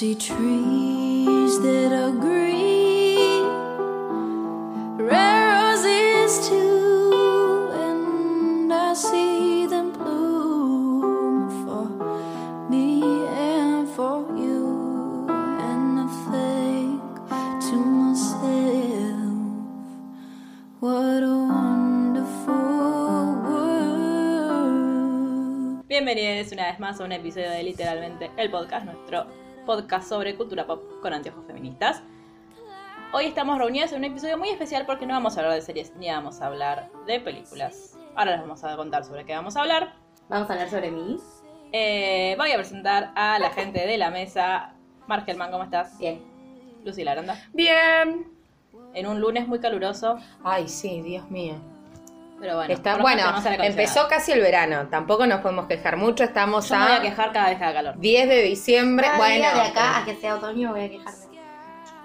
Trees that are green, roses too, and I see them bloom for me and for you. And I think to myself, what a. Bienvenidos una vez más a un episodio de Literalmente el Podcast, nuestro podcast sobre cultura pop con anteojos feministas. Hoy estamos reunidos en un episodio muy especial porque no vamos a hablar de series ni vamos a hablar de películas. Ahora les vamos a contar sobre qué vamos a hablar. Vamos a hablar sobre mí. Eh, voy a presentar a la gente de la mesa. Margelman, ¿cómo estás? Bien. Lucy Laranda. Bien. En un lunes muy caluroso, Ay, sí, Dios mío. Pero bueno. Está, bueno, empezó casi el verano. Tampoco nos podemos quejar mucho. Estamos Yo me voy a a quejar cada vez que haga calor. 10 de diciembre. Cada bueno, día de acá a que sea otoño voy a quejarme.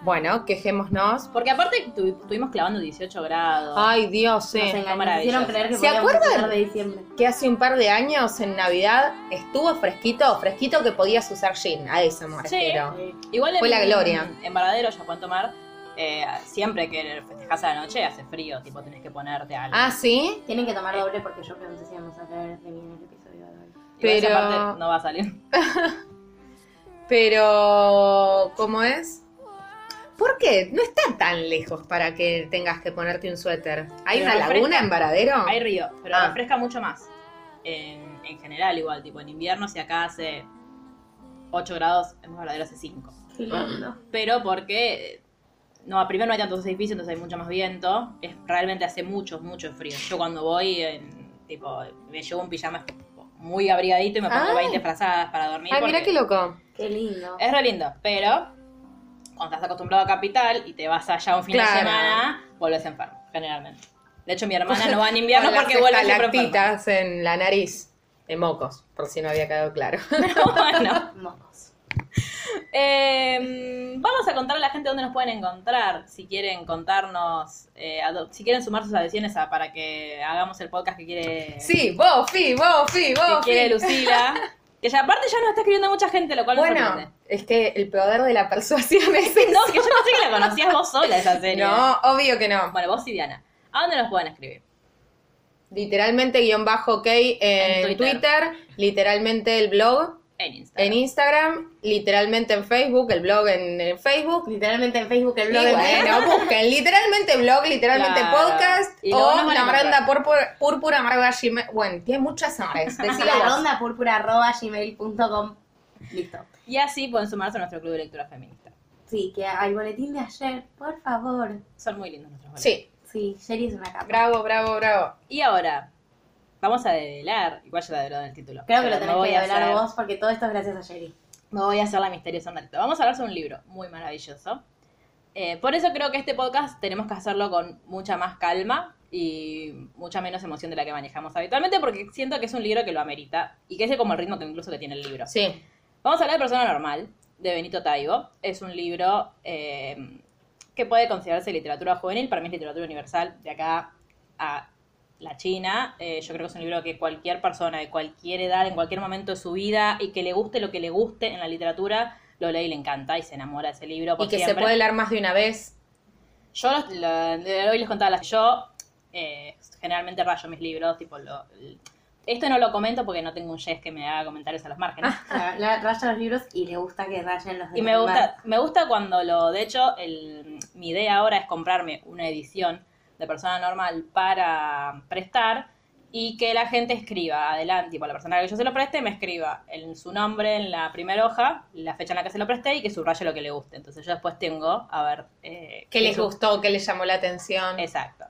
bueno, quejémonos. Porque aparte tu- estuvimos clavando 18 grados. Ay, Dios, sí. Nos creer que ¿Se acuerdan? empezar de diciembre. Que hace un par de años en Navidad estuvo fresquito, fresquito que podías usar jean. A eso me Sí. refiero. Igual Fue en, la gloria. En Varadero, ya pueden tomar. Eh, siempre que festejas a la noche hace frío, tipo tenés que ponerte algo. Ah, sí. Tienen que tomar doble porque yo pregunté si íbamos a hablar de mí en el episodio de hoy. Esa pero- parte no va a salir. Pero, ¿cómo es? ¿Por qué? No está tan lejos para que tengas que ponerte un suéter. ¿Hay Pero una refresca. laguna en Varadero? Hay río, pero Ah. refresca mucho más. En, en general, igual, tipo en invierno, si acá hace 8 grados, en Varadero hace 5. Qué lindo. Pero porque. No, primero no hay tantos edificios, entonces hay mucho más viento. Es, realmente hace mucho, mucho frío. Yo cuando voy, en, tipo, me llevo un pijama muy abrigadito y me pongo Ay. 20 frazadas para dormir. Ay, mira porque- qué loco. Qué lindo. Es re lindo, pero cuando estás acostumbrado a Capital y te vas allá un fin de semana, vuelves enfermo, generalmente. De hecho, mi hermana no va en invierno porque vuelve siempre enferma. en la nariz. De mocos, por si no había quedado claro. Bueno, Mocos. Eh, vamos a contar a la gente dónde nos pueden encontrar. Si quieren contarnos, eh, si quieren sumar sus adhesiones a- para que hagamos el podcast que quiere, Sí, Bofi, Bofi, que Bofi. quiere Lucila. Que ya aparte ya nos está escribiendo mucha gente, lo cual me Bueno, sorprende. es que el poder de la persuasión es No, que yo pensé que la conocías vos sola esa serie. No, obvio que no. Bueno, vos y Diana. ¿A dónde nos pueden escribir? Literalmente guion bajo ok en, En Twitter. Twitter. literalmente el blog En Instagram. en Instagram, literalmente en Facebook, el blog en, en Facebook. Literalmente en Facebook el Y blog de bueno, busquen literalmente blog, literalmente Claro. podcast Y o la branda púrpura, púrpura amarga gmail. Bueno, tiene muchas nombres. Ronda púrpura arroba gmail.com. Listo. Y así pueden sumarse a nuestro club de lectura feminista. Sí, que al boletín de ayer, por favor. Son muy lindos nuestros boletos. Sí, Sí, Sherry es una capa. bravo, bravo, bravo. Y ahora, vamos a develar. Igual ya la develó en el título. Creo que lo tenés que hablar hacer- vos porque todo esto es gracias a Sherry. Me voy a hacer la misteriosa un ratito. Vamos a hablar sobre un libro muy maravilloso. Eh, por eso creo que este podcast tenemos que hacerlo con mucha más calma y mucha menos emoción de la que manejamos habitualmente porque siento que es un libro que lo amerita y que es como el ritmo que incluso que tiene el libro. Sí. Vamos a hablar de Persona Normal, de Benito Taibo. Es un libro eh, que puede considerarse literatura juvenil, para mí es literatura universal, de acá a la China. Eh, yo creo que es un libro que cualquier persona de cualquier edad, en cualquier momento de su vida, y que le guste lo que le guste en la literatura, lo lee y le encanta y se enamora de ese libro. por Y que se puede leer más de una vez. Yo los- lo- de hoy les contaba las yo eh, generalmente rayo mis libros, tipo lo, esto no lo comento porque no tengo un yes que me haga comentarios a los márgenes. La, la- raya los libros y le gusta que rayen los de Y me gusta, me gusta cuando lo, de hecho, el, mi idea ahora es comprarme una edición de persona normal para prestar y que la gente escriba adelante, tipo la persona que yo se lo preste me escriba en su nombre en la primera hoja, la fecha en la que se lo presté y que subraye lo que le guste. Entonces yo después tengo, a ver... Eh, ¿Qué les su- gustó? ¿Qué les llamó la atención? Exacto.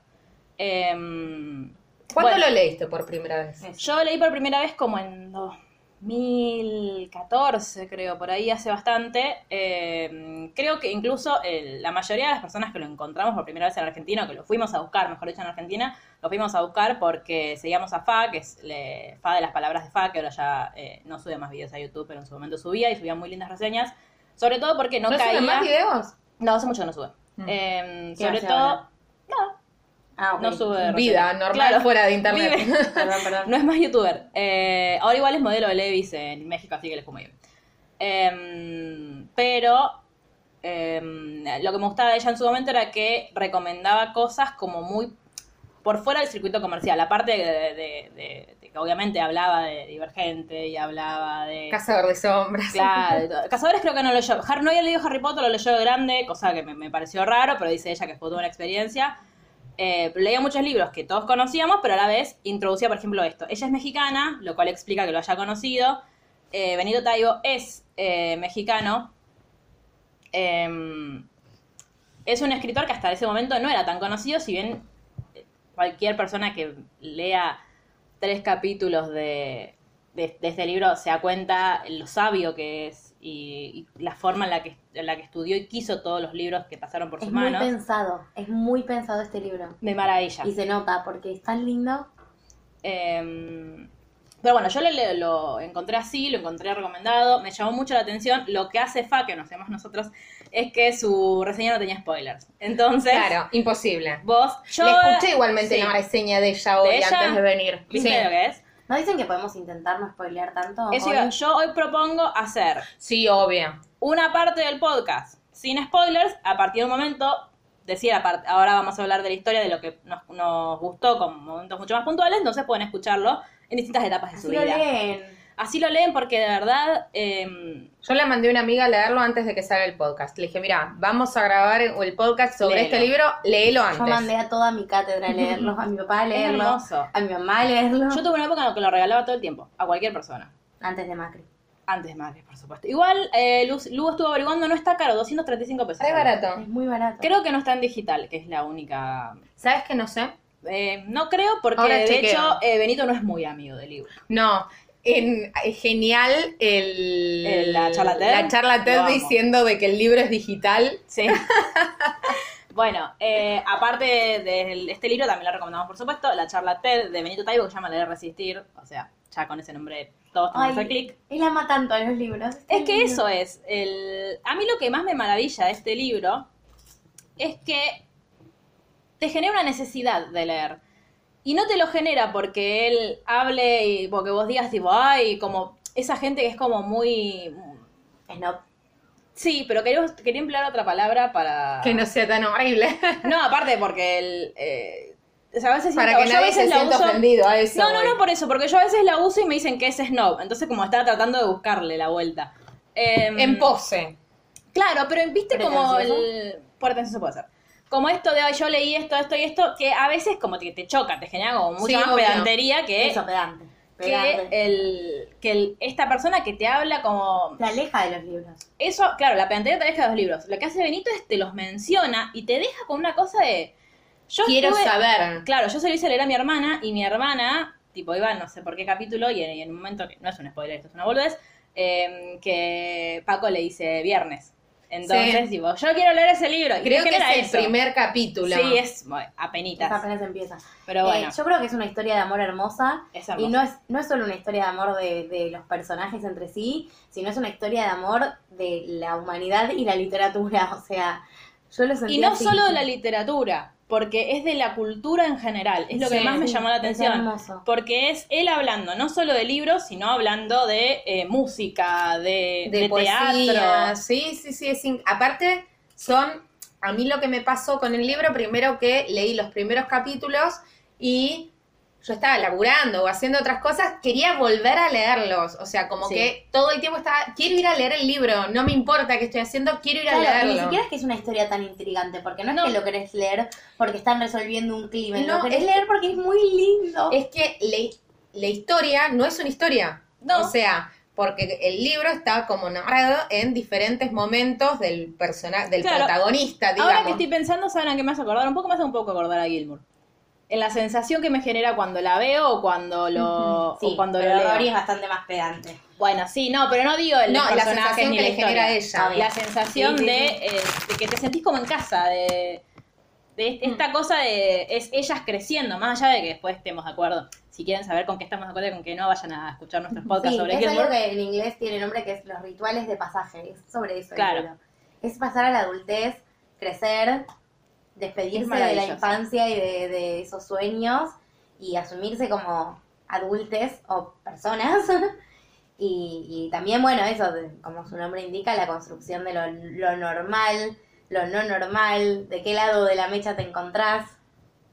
Em, ¿Cuándo bueno, lo leíste por primera vez? Yo leí por primera vez como en 2014, creo, por ahí hace bastante. Eh, creo que incluso el- la mayoría de las personas que lo encontramos por primera vez en Argentina, o que lo fuimos a buscar, mejor dicho, en Argentina, lo fuimos a buscar porque seguíamos a Fa, que es le- Fa de las palabras de Fa, que ahora ya eh, no sube más videos a YouTube, pero en su momento subía y subía muy lindas reseñas. Sobre todo porque no, ¿No caía. suben más videos? No, hace mucho que no sube. Mm. Eh, ¿Qué sobre todo. ahora? No, Ah, no sube. Vida normal Claro. fuera de internet. Vive. Perdón, perdón. No es más youtuber. Eh, ahora igual es modelo de Levis en México, así que les muy bien. Em, pero em, lo que me gustaba de ella en su momento era que recomendaba cosas como muy por fuera del circuito comercial. Aparte de, de- de- de que obviamente hablaba de Divergente y hablaba de... Cazador de sombras. Claro. Cazadores creo que no leyó. Har- no había leído Harry Potter, lo leyó de grande, cosa que me, me pareció raro, pero dice ella que fue toda una experiencia. Eh, leía muchos libros que todos conocíamos, pero a la vez introducía, por ejemplo, esto. Ella es mexicana, lo cual explica que lo haya conocido. Eh, Benito Taibo es eh, mexicano. Eh, es un escritor que hasta ese momento no era tan conocido, si bien cualquier persona que lea tres capítulos de, de, de este libro se da cuenta lo sabio que es y, y la forma en la, que, en la que estudió y quiso todos los libros que pasaron por Es sus muy manos. pensado, es muy pensado este libro. De maravilla. Y se nota porque es tan lindo. Eh, pero bueno, yo lo, lo- lo encontré así, lo encontré recomendado, me llamó mucho la atención. Lo que hace Fa, que no hacemos nosotros, es que su reseña no tenía spoilers. Entonces, Claro, imposible. vos, yo... Le escuché igualmente sí. la reseña de ella hoy ¿De ella? antes de venir. ¿Viste sí. lo que es? ¿No dicen que podemos intentar no spoilear tanto? Eso Hoy- yo hoy propongo hacer Sí, obvio. una parte del podcast sin spoilers, a partir de un momento, decir, apart- ahora vamos a hablar de la historia, de lo que nos, nos gustó con momentos mucho más puntuales, entonces pueden escucharlo en distintas etapas de su Así lo vida. leen. Así lo leen porque de verdad... em, Yo le mandé a una amiga a leerlo antes de que salga el podcast. Le dije, mira, vamos a grabar el podcast sobre Léelo. este libro, léelo antes. Yo mandé a toda mi cátedra a leerlo, a mi papá a es leerlo, hermoso. a mi mamá a leerlo. Yo tuve una época en la que lo regalaba todo el tiempo, a cualquier persona. Antes de Macri. Antes de Macri, por supuesto. Igual, eh, Lu, Lu estuvo averiguando, no está caro, 235 pesos. Re barato. Es muy barato. Creo que no está en digital, que es la única... ¿Sabes que no sé? Eh, no creo porque de hecho eh, Benito no es muy amigo del libro. No. En, es genial el, El- la charla TED. la charla TED diciendo de que el libro es digital. Sí. bueno, eh, aparte de, este libro, también lo recomendamos, por supuesto, la charla TED de Benito Taibo, que se llama Leer Resistir. O sea, ya con ese nombre todos tenemos hacer clic. él ama tanto a los libros. Es que eso es. El... A mí lo que más me maravilla de este libro es que te genera una necesidad de leer. Y no te lo genera porque él hable y porque vos digas, tipo, ay, como esa gente que es como muy. Snob. Sí, pero quería, quería emplear otra palabra para. Que no sea tan horrible. No, aparte porque el. eh, o sea, a veces Para siento- que a nadie se veces la sienta uso- ofendido a eso. No, no, voy. no por eso, porque yo a veces la uso y me dicen que es snob. Entonces, como estaba tratando de buscarle la vuelta. Em, En pose. Claro, pero viste como el. Pretencioso puede ser. Como esto de "Ay, yo leí esto, esto y esto, que a veces como que te choca, te genera como mucha Sí, más pedantería que, Eso, pedante. que, el, que el- esta persona que te habla como. Te aleja de los libros. Eso, claro, la pedantería te deja de los libros. Lo que hace Benito es te los menciona y te deja con una cosa de. Yo Quiero estuve- saber. Claro, yo se lo hice leer a mi hermana y mi hermana, tipo, iba no sé por qué capítulo y en, y en un momento, que no es un spoiler, esto es una boludez, eh, que Paco le dice viernes. Entonces, Sí. tipo, yo quiero leer ese libro. y Creo que es el eso. primer capítulo. Sí, es bueno, apenitas. Esa apenas empieza. Pero Eh, bueno, yo creo que es una historia de amor hermosa. es Y hermoso. no es, no es solo una historia de amor de, de los personajes entre sí, sino es una historia de amor de la humanidad y la literatura. O sea, yo lo sentí Y no así. solo de la literatura, porque es de la cultura en general. Es lo que más me llamó la atención. Porque es él hablando no solo de libros, sino hablando de eh, música, de, de, de poesía. teatro. Sí, sí, sí. Es Aparte, son. A mí lo que me pasó con el libro, primero que leí los primeros capítulos y yo estaba laburando o haciendo otras cosas, quería volver a leerlos. O sea, como Sí. que todo el tiempo estaba, quiero ir a leer el libro, no me importa qué estoy haciendo, quiero ir a Claro, leerlo. ni siquiera es que es una historia tan intrigante, porque no es No. que lo querés leer porque están resolviendo un crimen, No, lo querés es leer porque es muy lindo. Es que la, la historia no es una historia. No. O sea, porque el libro está como narrado en diferentes momentos del personaje, del Claro. protagonista, digamos. Ahora que estoy pensando, ¿saben a qué me hace acordar? Un poco me hace un poco acordar a Gilmour. En la sensación que me genera cuando la veo o cuando lo, Sí, o cuando pero lo leo. Rory es bastante más pedante. Bueno, sí, no, pero no digo el No, la sensación ni que la le genera ella. La sensación Sí, sí, de, sí. eh, de que te sentís como en casa, de, de est- esta cosa de es ellas creciendo, más allá de que después estemos de acuerdo. Si quieren saber con qué estamos de acuerdo y con qué no, vayan a escuchar nuestros podcasts Sí, sobre es algo que en inglés tiene nombre que es los rituales de pasaje, es sobre eso. Claro. Es pasar a la adultez, crecer, despedirse de la infancia y de, de esos sueños y asumirse como adultes o personas. y, y también, bueno, eso, de- como su nombre indica, la construcción de lo, lo normal, lo no normal, de qué lado de la mecha te encontrás.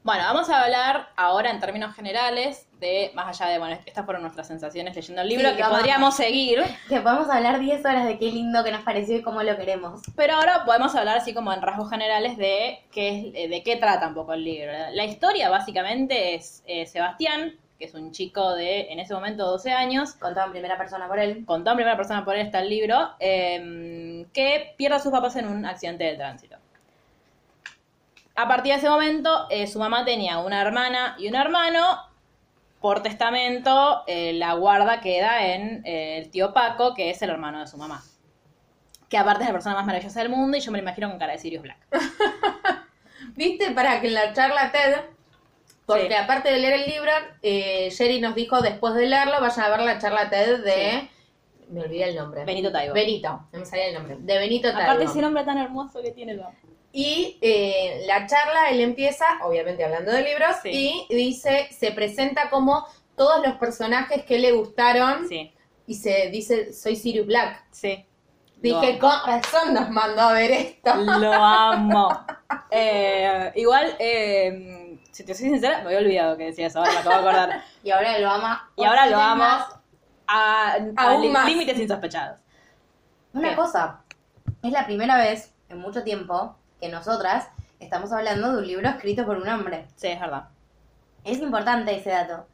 Bueno, vamos a hablar ahora en términos generales de, más allá de, bueno, estas fueron nuestras sensaciones leyendo el libro, Sí, que vamos. podríamos seguir, Que podemos hablar 10 horas de qué lindo que nos pareció y cómo lo queremos. pero ahora podemos hablar así como en rasgos generales de qué, es- eh, de qué trata un poco el libro. La historia básicamente es eh, Sebastián, que es un chico de, en ese momento, 12 años, Contado en primera persona por él. contado en primera persona por él está el libro, eh, que pierde a sus papás en un accidente de tránsito. A partir de ese momento, eh, su mamá tenía una hermana y un hermano. Por testamento, eh, la guarda queda en eh, el tío Paco, que es el hermano de su mamá. Que aparte es la persona más maravillosa del mundo y yo me lo imagino con cara de Sirius Black. ¿Viste? Para que en la charla TED, porque Sí. aparte de leer el libro, eh, Jerry nos dijo después de leerlo, vayan a ver la charla TED de... Me olvidé el nombre. Benito Taibo. Benito, no me salía el nombre. De Benito Taibo. Aparte ese nombre tan hermoso que tiene, amo. Y eh, la charla, él empieza, obviamente hablando de libros, Sí. y dice, se presenta como todos los personajes que le gustaron, Sí, y se dice, soy Sirius Black. sí. Dije, con razón nos mandó a ver esto. Lo amo. Eh, igual, eh, si te soy sincera, me había olvidado que decía eso, ahora me acabo de acordar. Y ahora lo ama. Y ahora lo amo más. a, a Aún li- más. límites insospechados. Una ¿Qué? cosa, es la primera vez en mucho tiempo que nosotras estamos hablando de un libro escrito por un hombre. Sí, es verdad. Es importante ese dato.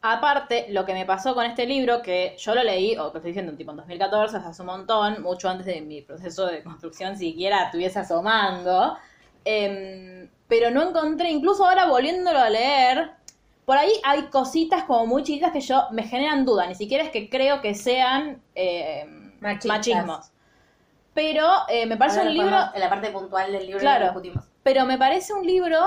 Aparte, lo que me pasó con este libro, que yo lo leí, o que estoy diciendo, tipo en 2014, o sea, hace un montón, mucho antes de mi proceso de construcción siquiera estuviese asomando, em, pero no encontré, incluso ahora volviéndolo a leer, por ahí hay cositas como muy chiquitas que yo me generan duda, ni siquiera es que creo que sean Machistas. machismos. Pero eh, me parece Ahora un libro En la parte puntual del libro Claro. lo discutimos. pero me parece un libro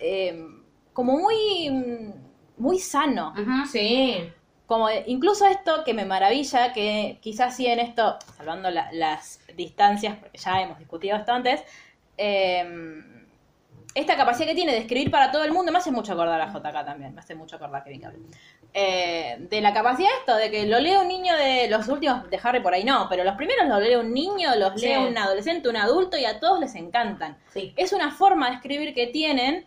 eh, como muy muy sano. Sí. como eh, incluso esto que me maravilla que quizás sí en esto salvando la- las distancias porque ya hemos discutido esto antes eh, esta capacidad que tiene de escribir para todo el mundo me hace mucho acordar a JK también me hace mucho acordar a Kevin Cable Eh, de la capacidad de esto de que lo lee un niño de los últimos de Harry por ahí no pero los primeros los lee un niño los Sí. lee un adolescente un adulto y a todos les encantan Sí. es una forma de escribir que tienen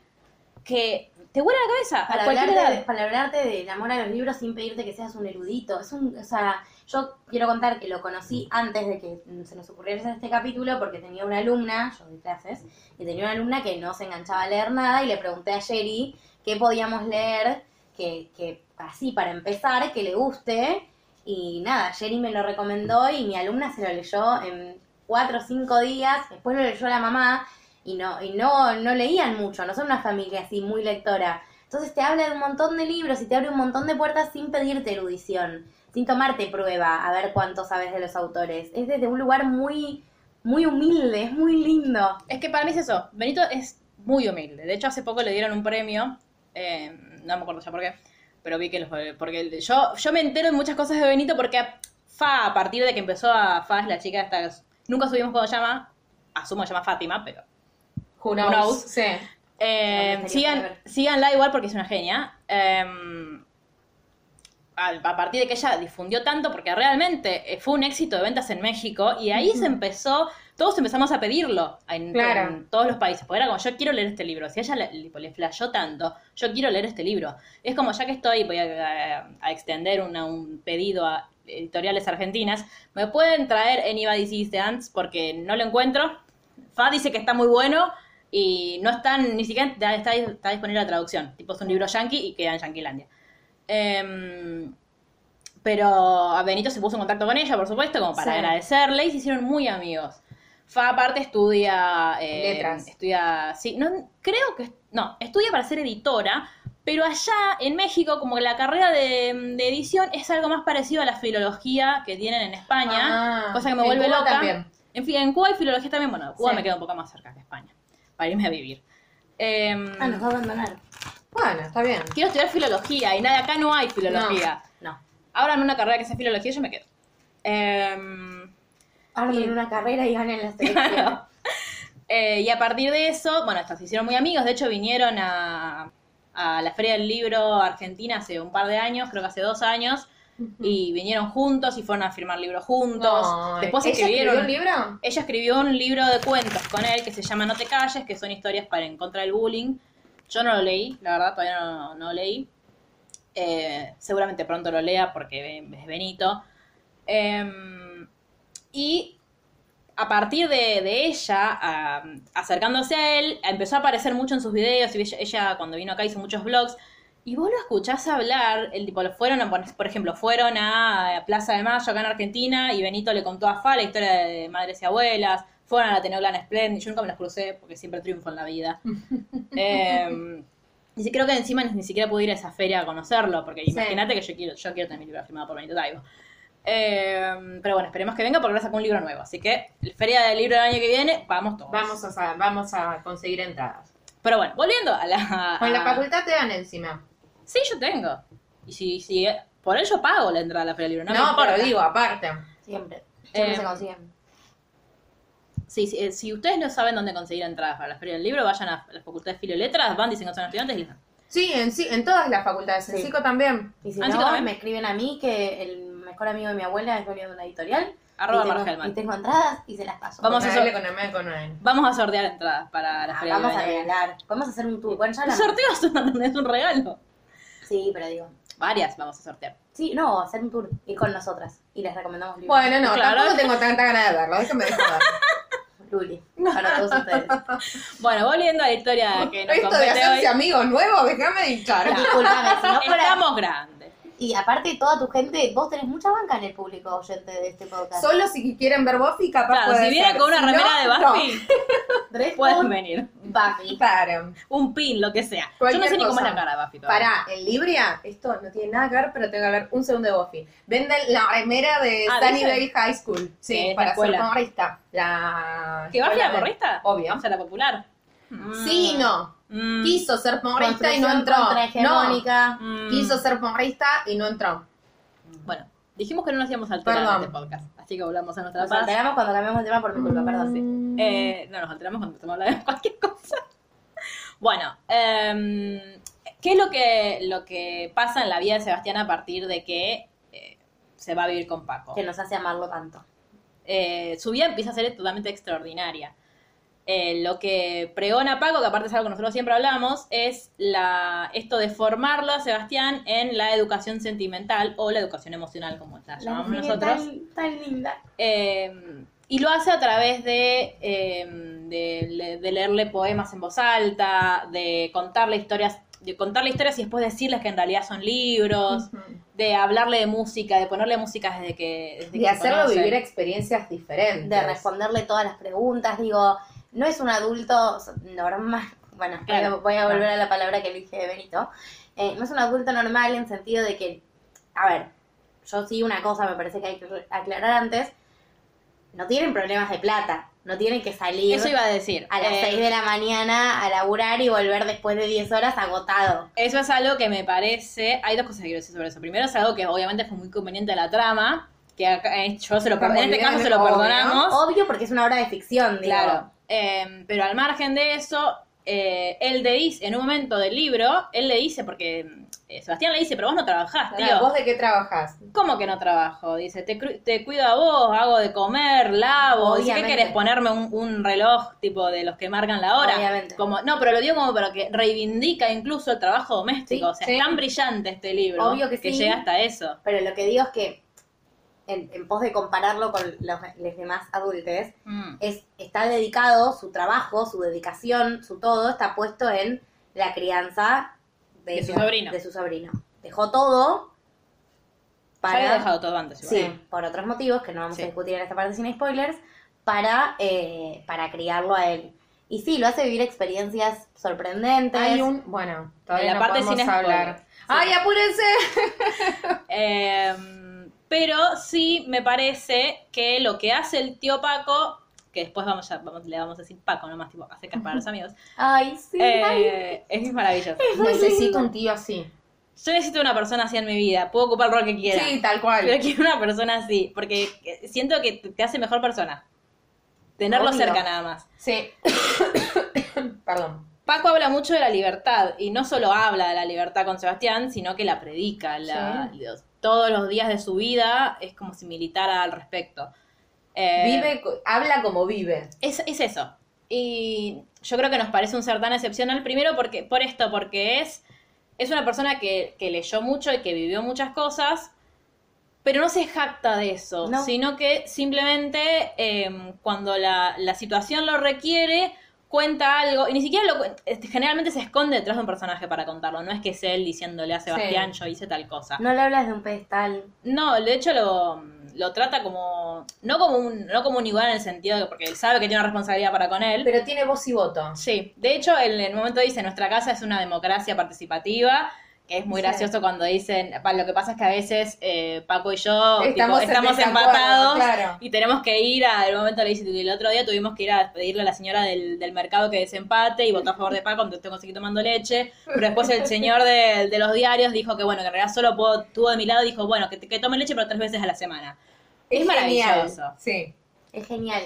que te vuela la cabeza Para a cualquier hablarte, edad. de, para hablarte del amor a los libros sin pedirte que seas un erudito. Es un, o sea, yo quiero contar que lo conocí antes de que se nos ocurriera hacer este capítulo porque tenía una alumna, yo doy clases, tenía una alumna que no se enganchaba a leer nada y le pregunté a Jerry qué podíamos leer, que, que así para empezar, que le guste. Y nada, Jerry me lo recomendó y mi alumna se lo leyó en cuatro o cinco días, después lo leyó la mamá y no, y no, no leían mucho, no son una familia así muy lectora. Entonces te habla de un montón de libros y te abre un montón de puertas sin pedirte erudición, sin tomarte prueba a ver cuánto sabes de los autores. Es desde un lugar muy, muy humilde, es muy lindo. Es que para mí es eso. Benito es muy humilde. De hecho, hace poco le dieron un premio. eh, no me acuerdo ya por qué. Pero vi que los. Porque yo, yo me entero de muchas cosas de Benito porque Fa, a partir de que empezó a. Fa es la chica esta. Nunca subimos cómo llama. Asumo llama Fátima, pero. Who knows? knows? Sí. Eh, síganla igual porque es una genia. Eh, a, partir de que ella difundió tanto, porque realmente eh, fue un éxito de ventas en México, y ahí se empezó, todos empezamos a pedirlo en, Claro. en todos los países, porque era como, yo quiero leer este libro, si a ella le, le, flashó tanto, yo quiero leer este libro. Es como, ya que estoy, voy a, a- a extender una- un pedido a editoriales argentinas, ¿me pueden traer Anybody Sees the Ants? Porque no lo encuentro. Fa dice que está muy bueno, y no están, ni siquiera está, está- está disponible la traducción. Tipo, es un libro yankee y queda en Yanquilandia. Em, pero a Benito se puso en contacto con ella, por supuesto, como para Sí. agradecerle y se hicieron muy amigos. Fa aparte estudia... eh, Letras. Estudia... Sí, no, creo que... No, estudia para ser editora, pero allá en México como que la carrera de, de edición es algo más parecido a la filología que tienen en España, Ah, cosa que me vuelve Cuba loca. también. En fin, en Cuba hay filología también, bueno, Cuba Sí. me queda un poco más cerca que España, para irme a vivir. Em, Ah, nos va a abandonar. Bueno, está bien. quiero estudiar filología y nada, acá no hay filología. No. Ahora en una carrera que sea filología yo me quedo. Em, Armen Y- una carrera y ganen la selección. eh, y a partir de eso, bueno, estos se hicieron muy amigos, de hecho vinieron a, a la Feria del Libro Argentina hace un par de años, creo que hace dos años, y vinieron juntos y fueron a firmar libros juntos. Ay, Después ¿ella escribieron... escribió un libro? Ella escribió un libro de cuentos con él que se llama No te calles, que son historias para en contra del bullying. Yo no lo leí, la verdad, todavía no, no lo leí. Eh, seguramente pronto lo lea porque es Benito. Em, y a partir de, de ella, acercándose a él, empezó a aparecer mucho en sus videos. Y ella, ella, cuando vino acá hizo muchos vlogs. Y vos lo escuchás hablar, el tipo, fueron, a, por ejemplo, fueron a Plaza de Mayo acá en Argentina y Benito le contó a Fa la historia de madres y abuelas, fueron a la Tenoglan Splendid, yo nunca me las crucé porque siempre triunfo en la vida. Eh, y sí, creo que encima ni, ni siquiera pude ir a esa feria a conocerlo, porque imagínate que yo quiero, yo quiero tener mi libro firmado por Benito Taibo. Eh, pero bueno, esperemos que venga porque ahora sacó un libro nuevo. Así que, la feria del libro del año que viene, vamos todos. Vamos a, vamos a conseguir entradas. Pero bueno, volviendo a la. Con la facultad te dan encima. Sí, yo tengo. Y si, si por él yo pago la entrada a la feria del libro. No, No, pero digo, aparte. Siempre. Siempre Eh, se consiguen. Sí, sí, eh, si ustedes no saben dónde conseguir entradas para la feria del libro, vayan a la facultad de Filio y Letras, van, dicen que son estudiantes y les dan. Sí, en, sí, en todas las facultades. En Sí. Psico también. Y si Ah, no, también. me escriben a mí que el mejor amigo de mi abuela es dueño de una editorial. Arroba y tengo, Margelman. y tengo entradas y se las paso. Vamos a Con. Vamos a sortear entradas para la Ah, feria vamos a regalar. Vamos a hacer un tour. Bueno, ya la sorteo es un, regalo. Sí, pero digo. Varias vamos a sortear. Sí, no, hacer un tour. Ir con nosotras. Y les recomendamos libros. Bueno, no, Claro. tampoco tengo tanta ganas de verlo. Déjame joder. Luli. Para todos ustedes. Bueno, volviendo a la historia que nos Esto de compete hacerse hoy. amigos nuevos, déjame de hinchar. Disculpame, si no fuera. Estamos grandes. Y aparte, toda tu gente, vos tenés mucha banca en el público oyente de este podcast. Solo si quieren ver Buffy, capaz Claro, puede si viene ser. con una Si remera no, de no. Buffy, pueden code, venir. Buffy. Claro. Un pin, lo que sea. Yo no sé ni cómo es la cara de Buffy todavía. Pará, en Libria, esto no tiene nada que ver, pero tengo que hablar un segundo de Buffy. Venden la remera de Ah, ¿dice? High School. Sí, la para ser escuela. porrista. La ¿Que Buffy de- porrista? Obvio. O sea, la popular. Sí, no. Mm. Quiso ser porrista y no entró. Mm. No, quiso ser porrista y no entró. Bueno, dijimos que no nos íamos a alterar Perdón. en este podcast. Así que volvamos a nuestra Nos paz. alteramos cuando cambiamos el tema por mi culpa, perdón. Mm. Eh, no nos alteramos cuando empezamos a hablar de cualquier cosa. Bueno, em, ¿qué es lo que, lo que pasa en la vida de Sebastián a partir de que eh, se va a vivir con Paco? Que nos hace amarlo tanto. Eh, su vida empieza a ser totalmente extraordinaria. Eh, lo que pregona Paco, que aparte es algo que nosotros siempre hablamos, es la, esto de formarlo a Sebastián en la educación sentimental o la educación emocional, como la La llamamos nosotros. Tan, tan linda. Eh, y lo hace a través de, eh, de, le- de leerle poemas en voz alta, de contarle historias, de contarle historias y después decirles que en realidad son libros, de hablarle de música, de ponerle música desde que... Desde De que hacerlo vivir experiencias diferentes. De responderle todas las preguntas. Digo, no es un adulto normal. Bueno, voy a- Claro, voy a volver a la palabra que elige Benito. Eh, no es un adulto normal en sentido de que, a ver, yo sí una cosa me parece que hay que aclarar antes. No tienen problemas de plata. No tienen que salir Eso iba a decir. a las Eh, 6 de la mañana a laburar y volver después de 10 horas agotado. Eso es algo que me parece. Hay dos cosas que quiero decir sobre eso. Primero, es algo que obviamente fue muy conveniente a la trama. Que acá, eh, yo se lo. En este caso se lo obvio. perdonamos. Obvio porque es una obra de ficción, digo. Claro. Eh, pero al margen de eso, eh, él le dice, en un momento del libro, él le dice, porque eh, Sebastián le dice, pero vos no trabajás, tío. ¿Vos de qué trabajás? ¿Cómo que no trabajo? Dice, te, te cuido a vos, hago de comer, lavo. Dice, ¿qué Obviamente. querés ponerme un, un reloj tipo de los que marcan la hora? Obviamente. Como, no, pero lo digo como para que reivindica incluso el trabajo doméstico. Sí, o sea, sí. es tan brillante este libro Obvio que sí. llega hasta eso. Pero lo que digo es que, en, en pos de compararlo con los, los demás adultos, Mm. es, está dedicado, su trabajo, su dedicación, su todo, está puesto en la crianza De su sobrino. de su sobrino. Dejó todo Ya para... había dejado todo antes. igual. Sí, por otros motivos que no vamos Sí. a discutir en esta parte sin spoilers, para, eh, para criarlo a él. Y sí, lo hace vivir experiencias sorprendentes. Hay un. Bueno, todavía En la no parte podemos sin hablar. Sí. ¡Ay, apúrense! Eh, pero sí me parece que lo que hace el tío Paco, que después vamos a, vamos- le vamos a decir Paco nomás, tipo, secas para los amigos, Ay, sí. ay. eh, es maravilloso. Necesito un tío así. Yo necesito una persona así en mi vida. Puedo ocupar el rol que quiera. Sí, tal cual. Pero quiero una persona así. Porque siento que te hace mejor persona. Tenerlo Obvio. cerca nada más. Sí. Perdón. Paco habla mucho de la libertad. Y no solo habla de la libertad con Sebastián, sino que la predica. La- los- todos los días de su vida es como si militara al respecto. Eh, Vive, habla como vive. Es, es eso. Y yo creo que nos parece un ser tan excepcional, primero porque, por esto, porque es, es una persona que, que leyó mucho y que vivió muchas cosas, pero no se jacta de eso, No. sino que simplemente eh, cuando la, la situación lo requiere, cuenta algo, y ni siquiera lo cuen- este, generalmente se esconde detrás de un personaje para contarlo, no es que es él diciéndole a Sebastián, yo hice tal cosa. No le hablas de un pedestal. No, de hecho lo, lo trata como. No como un, no como un igual en el sentido de porque él sabe que tiene una responsabilidad para con él. Pero tiene voz y voto. Sí, de hecho, en el momento dice: Nuestra casa es una democracia participativa. Que es muy Sí. gracioso cuando dicen. Lo que pasa es que a veces eh, Paco y yo Estamos empatados claro. y tenemos que ir a. El momento le dice: El otro día tuvimos que ir a pedirle a la señora del, del mercado que desempate y votó a favor de Paco, entonces tengo que seguir tomando leche. Pero después el señor de, de los diarios dijo que, bueno, que en realidad solo puedo, tuvo de mi lado, dijo: Bueno, que, que tome leche, pero tres veces a la semana. Es, maravilloso. Sí. Es genial.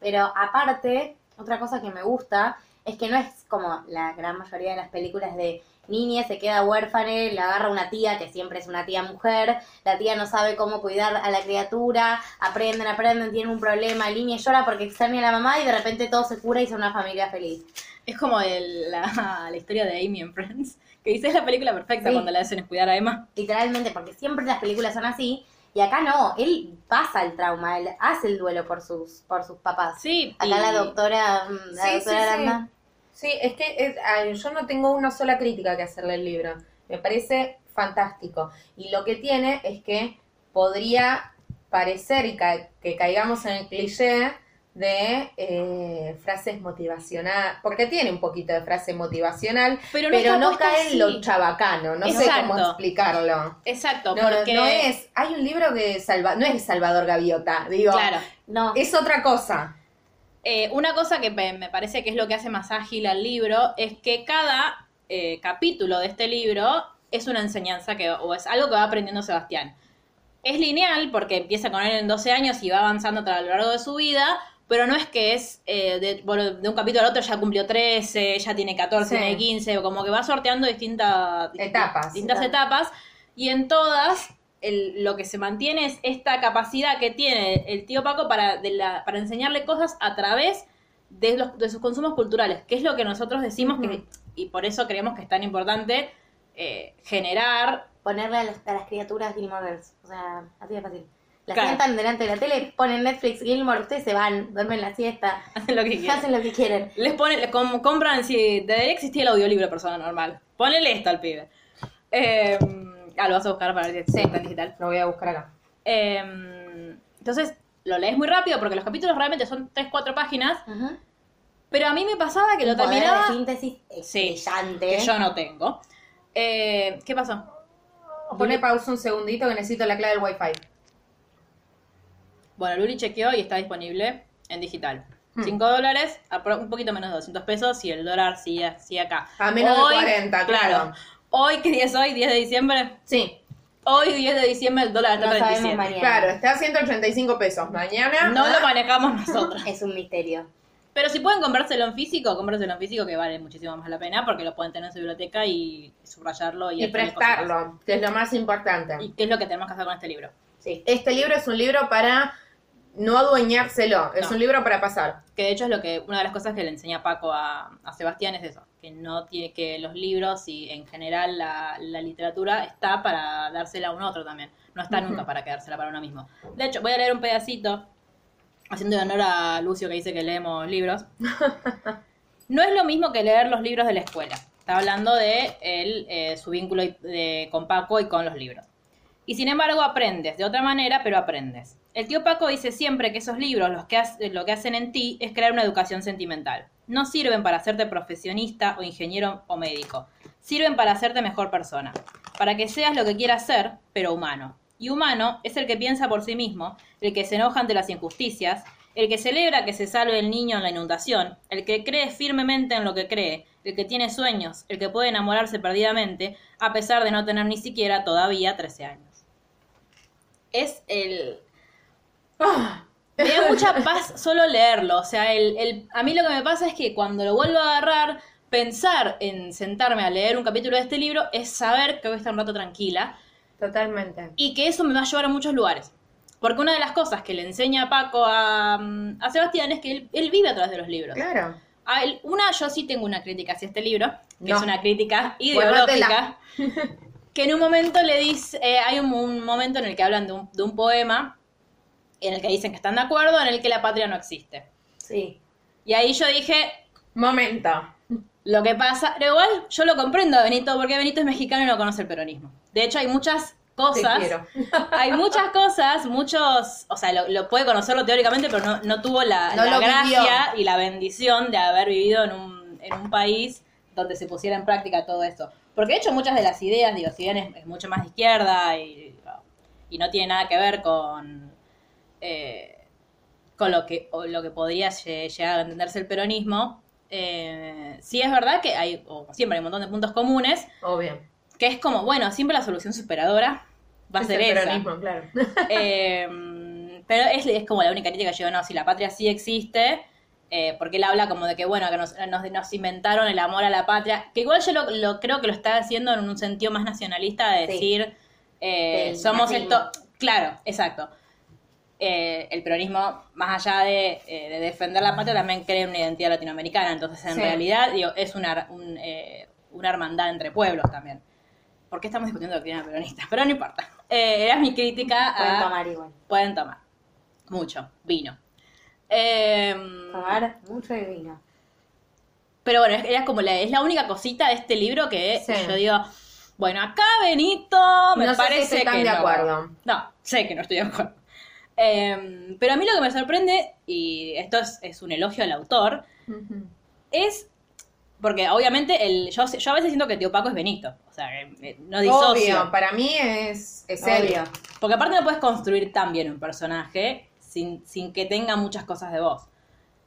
Pero aparte, otra cosa que me gusta es que no es como la gran mayoría de las películas de niña se queda huérfana, la agarra una tía, que siempre es una tía mujer, la tía no sabe cómo cuidar a la criatura, aprenden, aprenden, tienen un problema, el niño llora porque extraña a la mamá y de repente todo se cura y son una familia feliz. Es como el- la, la historia de Amy en Friends, que dice es la película perfecta Sí. cuando le hacen cuidar a Emma. Literalmente, porque siempre las películas son así, y acá no, él pasa el trauma, él hace el duelo por sus, por sus papás. Sí, Acá y- la doctora, mm, la Sí, doctora sí. Sí, es que es- ay, yo no tengo una sola crítica que hacerle al libro. Me parece fantástico. Y lo que tiene es que podría parecer y ca- que caigamos en el cliché de eh, frases motivacionales, porque tiene un poquito de frase motivacional, Pero pero no no, está puesta cae en lo chabacano, no sé cómo explicarlo. Exacto, No, porque... no es, hay un libro que salva, no es Salvador Gaviota, digo, Claro. No, es otra cosa. Eh, una cosa que me me parece que es lo que hace más ágil al libro es que cada eh, capítulo de este libro es una enseñanza que, o es algo que va aprendiendo Sebastián. Es lineal porque empieza con él en 12 años y va avanzando a lo largo de su vida, pero no es que es eh, de, bueno, de un capítulo al otro ya cumplió 13, ya tiene 14, Sí. tiene 15, como que va sorteando distintas Etapas. distintas etapas y en todas el- lo que se mantiene es esta capacidad que tiene el tío Paco para, de la- para enseñarle cosas a través de, los, de sus consumos culturales, que es lo que nosotros decimos que, y por eso creemos que es tan importante eh, generar, ponerle a las, a las criaturas Gilmore Girls. O sea, así de fácil. Las Claro. sientan delante de la tele, ponen Netflix, Gilmore, ustedes se van, duermen la siesta, hacen lo que quieran. hacen lo que quieren. Les ponen, les com- compran, si debería existir el audiolibro persona normal. Ponele esto al pibe. Eh, ah, lo vas a buscar para ver si Sí. está en digital. Lo voy a buscar acá. Eh, entonces, lo lees muy rápido porque los capítulos realmente son 3-4 páginas. Ujú. Pero a mí me pasaba que lo poder terminaba. de síntesis Sí, brillante. que yo no tengo. Eh, ¿Qué pasó? Pone pausa un segundito que necesito la clave del wifi. Bueno, Luli chequeó y está disponible en digital. Hmm. 5 dólares, a pro- un poquito menos de 200 pesos y el dólar sigue, sigue acá. A menos de 40, claro. Hoy, ¿qué día es hoy? ¿10 de diciembre? Sí, Hoy, 10 de diciembre, el dólar está No a sabemos 37. mañana. claro, está a 185 pesos. Mañana. No lo manejamos nosotros. Es un misterio. Pero si pueden comprárselo en físico, cómpraselo en físico que vale muchísimo más la pena porque lo pueden tener en su biblioteca y subrayarlo y, prestarlo, que es lo más importante. ¿Y qué es lo que tenemos que hacer con este libro? Sí, este libro es un libro para no adueñárselo, es No. un libro para pasar. Que de hecho es lo que una de las cosas que le enseña Paco a, a Sebastián es eso, que no tiene que los libros y en general la, la literatura está para dársela a un otro también, no está nunca para quedársela para uno mismo. De hecho, voy a leer un pedacito, haciendo honor a Lucio que dice que leemos libros. No es lo mismo que leer los libros de la escuela. Está hablando de él, eh, su vínculo de- con Paco y con los libros. Y sin embargo aprendes, de otra manera, pero aprendes. El tío Paco dice siempre que esos libros los que lo que hacen en ti es crear una educación sentimental. No sirven para hacerte profesionista o ingeniero o médico. Sirven para hacerte mejor persona. Para que seas lo que quieras ser, pero humano. Y humano es el que piensa por sí mismo, el que se enoja ante las injusticias, el que celebra que se salve el niño en la inundación, el que cree firmemente en lo que cree, el que tiene sueños, el que puede enamorarse perdidamente, a pesar de no tener ni siquiera todavía 13 años. Es el... Ah, Me da mucha paz solo leerlo. O sea, el, el- a mí lo que me pasa es que cuando lo vuelvo a agarrar, pensar en sentarme a leer un capítulo de este libro es saber que voy a estar un rato tranquila Totalmente. y que eso me va a llevar a muchos lugares. Porque una de las cosas que le enseña Paco a, a Sebastián es que él, él vive a través de los libros. Claro. A él- una, yo sí tengo una crítica hacia este libro, que No. es una crítica ideológica, que en un momento le dice, eh, hay un, un momento en el que hablan de un, de un poema, en el que dicen que están de acuerdo, en el que la patria no existe. Sí. Y ahí yo dije, Momento. lo que pasa, pero igual yo lo comprendo a Benito, porque Benito es mexicano y no conoce el peronismo. De hecho, hay muchas cosas quiero. hay muchas cosas, muchos, o sea, lo, lo puede conocerlo teóricamente, pero no, no tuvo la, No la gracia vivió. y la bendición de haber vivido en un, en un país donde se pusiera en práctica todo esto. Porque de hecho muchas de las ideas, digo, si bien es, es mucho más de izquierda y, y no tiene nada que ver con, eh, con lo que, o lo que podría lle- llegar a entenderse el peronismo, eh, sí es verdad que hay, o siempre hay un montón de puntos comunes, Obvio. que es como, bueno, siempre la solución superadora va a Es ser el esa. peronismo, claro. Eh, pero es, es como la única crítica que yo, no, si la patria sí existe, eh, porque él habla como de que, bueno, que nos, nos, nos inventaron el amor a la patria, que igual yo lo, lo creo que lo está haciendo en un sentido más nacionalista de Sí. decir, eh, Del somos esto, claro, exacto. Eh, el peronismo, más allá de, eh, de defender la patria, también cree una identidad latinoamericana, entonces en Sí. realidad digo, es una, un, eh, una hermandad entre pueblos también. ¿Por qué estamos discutiendo doctrina peronista? Pero no importa. Eh, era mi crítica Pueden a... tomar igual. Pueden tomar. Mucho. Vino. Em, Tomar mucho de vino. pero bueno, es- era como la, es la única cosita de este libro que Sí. yo digo, bueno, acá Benito me No sé si parece estoy tan que de no. acuerdo. No, sé que no estoy de acuerdo. Em, pero a mí lo que me sorprende, y esto es, es un elogio al autor, es porque obviamente el, yo, yo a veces siento que Tío Paco es Benito. O sea, que, eh, no disocio. Obvio, para mí es, es. Obvio. Porque aparte no puedes construir tan bien un personaje sin, sin que tenga muchas cosas de vos.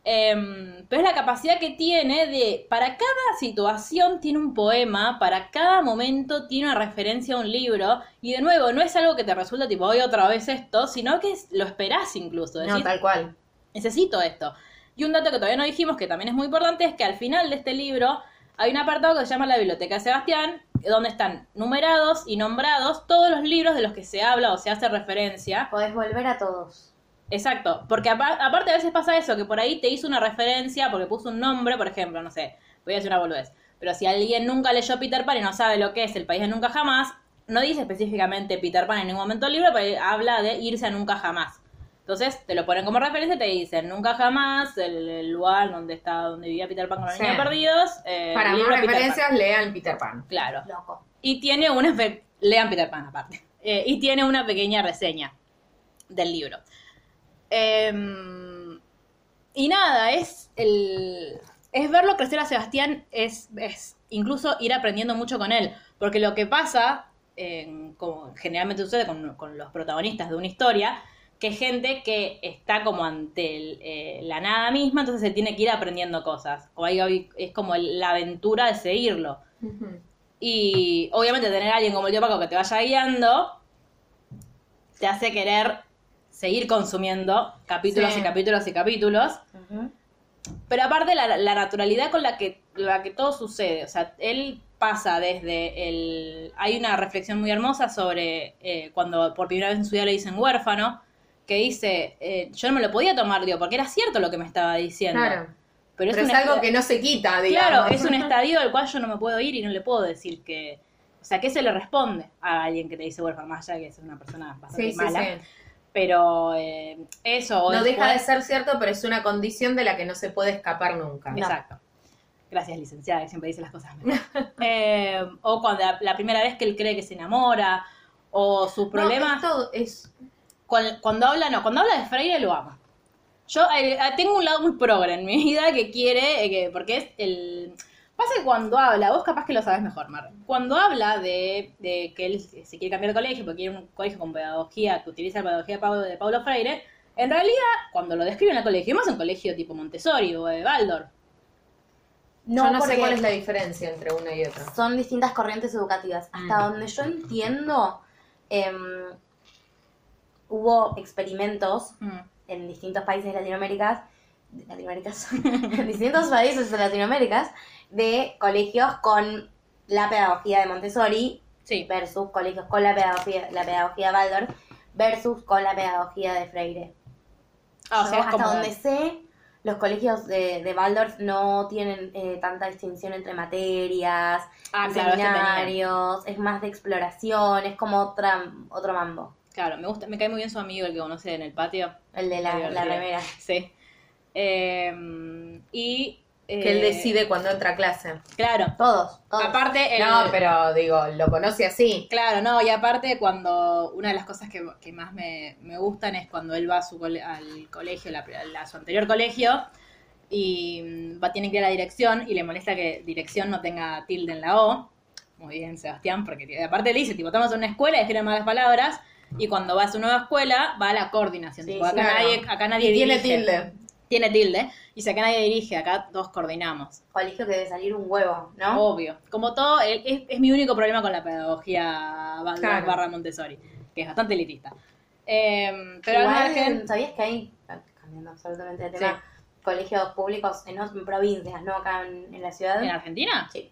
Em, pero es la capacidad que tiene de, para cada situación tiene un poema, para cada momento tiene una referencia a un libro, y de nuevo, no es algo que te resulta tipo, hoy otra vez esto, sino que lo esperás incluso. No, decís, tal cual. necesito esto. Y un dato que todavía no dijimos, que también es muy importante, es que al final de este libro hay un apartado que se llama la Biblioteca de Sebastián, donde están numerados y nombrados todos los libros de los que se habla o se hace referencia. Podés volver a todos. Exacto, porque apa- aparte a veces pasa eso, que por ahí te hizo una referencia porque puso un nombre, por ejemplo, no sé, voy a decir una boludez, pero si alguien nunca leyó Peter Pan y no sabe lo que es el país de nunca jamás, no dice específicamente Peter Pan en ningún momento del libro, pero habla de irse a nunca jamás. Entonces te lo ponen como referencia y te dicen nunca jamás, el, el lugar donde está, donde vivía Peter Pan con los Sí. niños perdidos. eh, Para más libro Peter Pan. referencias, lean Peter Pan. Claro. Loco. Y tiene una. fe- Lean Peter Pan, aparte. Eh, y tiene una pequeña reseña del libro. Em, y nada, es el. Es verlo crecer a Sebastián, es, es incluso ir aprendiendo mucho con él. Porque lo que pasa, como generalmente sucede con, con los protagonistas de una historia, que es gente que está como ante el, eh, la nada misma, entonces se tiene que ir aprendiendo cosas. O hay- es como el- la aventura de seguirlo. Y obviamente tener a alguien como el tío Paco que te vaya guiando te hace querer seguir consumiendo capítulos Sí. y capítulos y capítulos. Pero aparte la, la naturalidad con la que, la que todo sucede, o sea, él pasa desde el... Hay una reflexión muy hermosa sobre eh, cuando por primera vez en su vida le dicen huérfano, que dice, eh, yo no me lo podía tomar, digo, porque era cierto lo que me estaba diciendo. Claro. Pero es, Pero es algo que no se quita, digamos. Claro, es un estadio del cual yo no me puedo ir y no le puedo decir que... O sea, ¿qué se le responde a alguien que te dice huérfano? Más allá que es una persona bastante Sí, sí, mala. sí. Pero eh, eso... No deja de ser cierto, pero es una condición de la que no se puede escapar nunca. Exacto. Gracias, licenciada, que siempre dice las cosas mejor. Eh, o cuando la, la primera vez que él cree que se enamora, o sus problemas. No, es todo, es... cuando, cuando habla, no, cuando habla de Freire lo amo. Yo eh, eh, tengo un lado muy progre en mi vida que quiere, eh, que, porque es el... Pasa que cuando habla, vos capaz que lo sabes mejor, Mar. Cuando habla de, de que él se quiere cambiar de colegio, porque quiere un colegio con pedagogía, que utiliza la pedagogía de Paulo Freire, en realidad, cuando lo describe en el colegio, más un colegio tipo Montessori o de Waldorf. yo no sé cuál es la diferencia entre una y otra. son distintas corrientes educativas. Hasta Mm. donde yo entiendo, em, hubo experimentos Mm. en distintos países de Latinoamérica, de Latinoamérica, en distintos países de Latinoamérica, de colegios con la pedagogía de Montessori Sí, versus colegios con la pedagogía, la pedagogía Waldorf versus con la pedagogía de Freire. Ah, o sea, hasta como... donde sé, los colegios de, de Waldorf no tienen eh, tanta distinción entre materias, Ah, claro, seminarios, es más de exploración, es como otra, otro mambo, Claro, me gusta, me cae muy bien su amigo, el que conoce en el patio. el de la, la remera. Sí. Eh, y... Que eh, él decide cuando entra a clase. Claro. Todos, todos. Aparte, el- No, pero digo, lo conoce así. Claro, no, y aparte cuando una de las cosas que, que más me, me gustan es cuando él va a su cole- al colegio, la, la- a su anterior colegio, y mm, va, tiene que ir a la dirección y le molesta que dirección no tenga tilde en la O. Muy bien, Sebastián, porque tiene- aparte le dice, tipo, estamos en una escuela y escriben malas palabras, y cuando va a su nueva escuela va a la coordinación. Sí, tipo, acá, claro. nadie, acá nadie Y tiene tilde. Tiene tilde, y si acá nadie dirige, acá todos coordinamos. Colegio que debe salir un huevo, ¿no? Obvio. Como todo, es, es mi único problema con la pedagogía Claro. barra Montessori, que es bastante elitista. Eh, pero al Igual, margen, ¿sabías que hay, cambiando absolutamente de tema, colegios públicos en provincias, no acá en, en la ciudad? ¿en Argentina? Sí.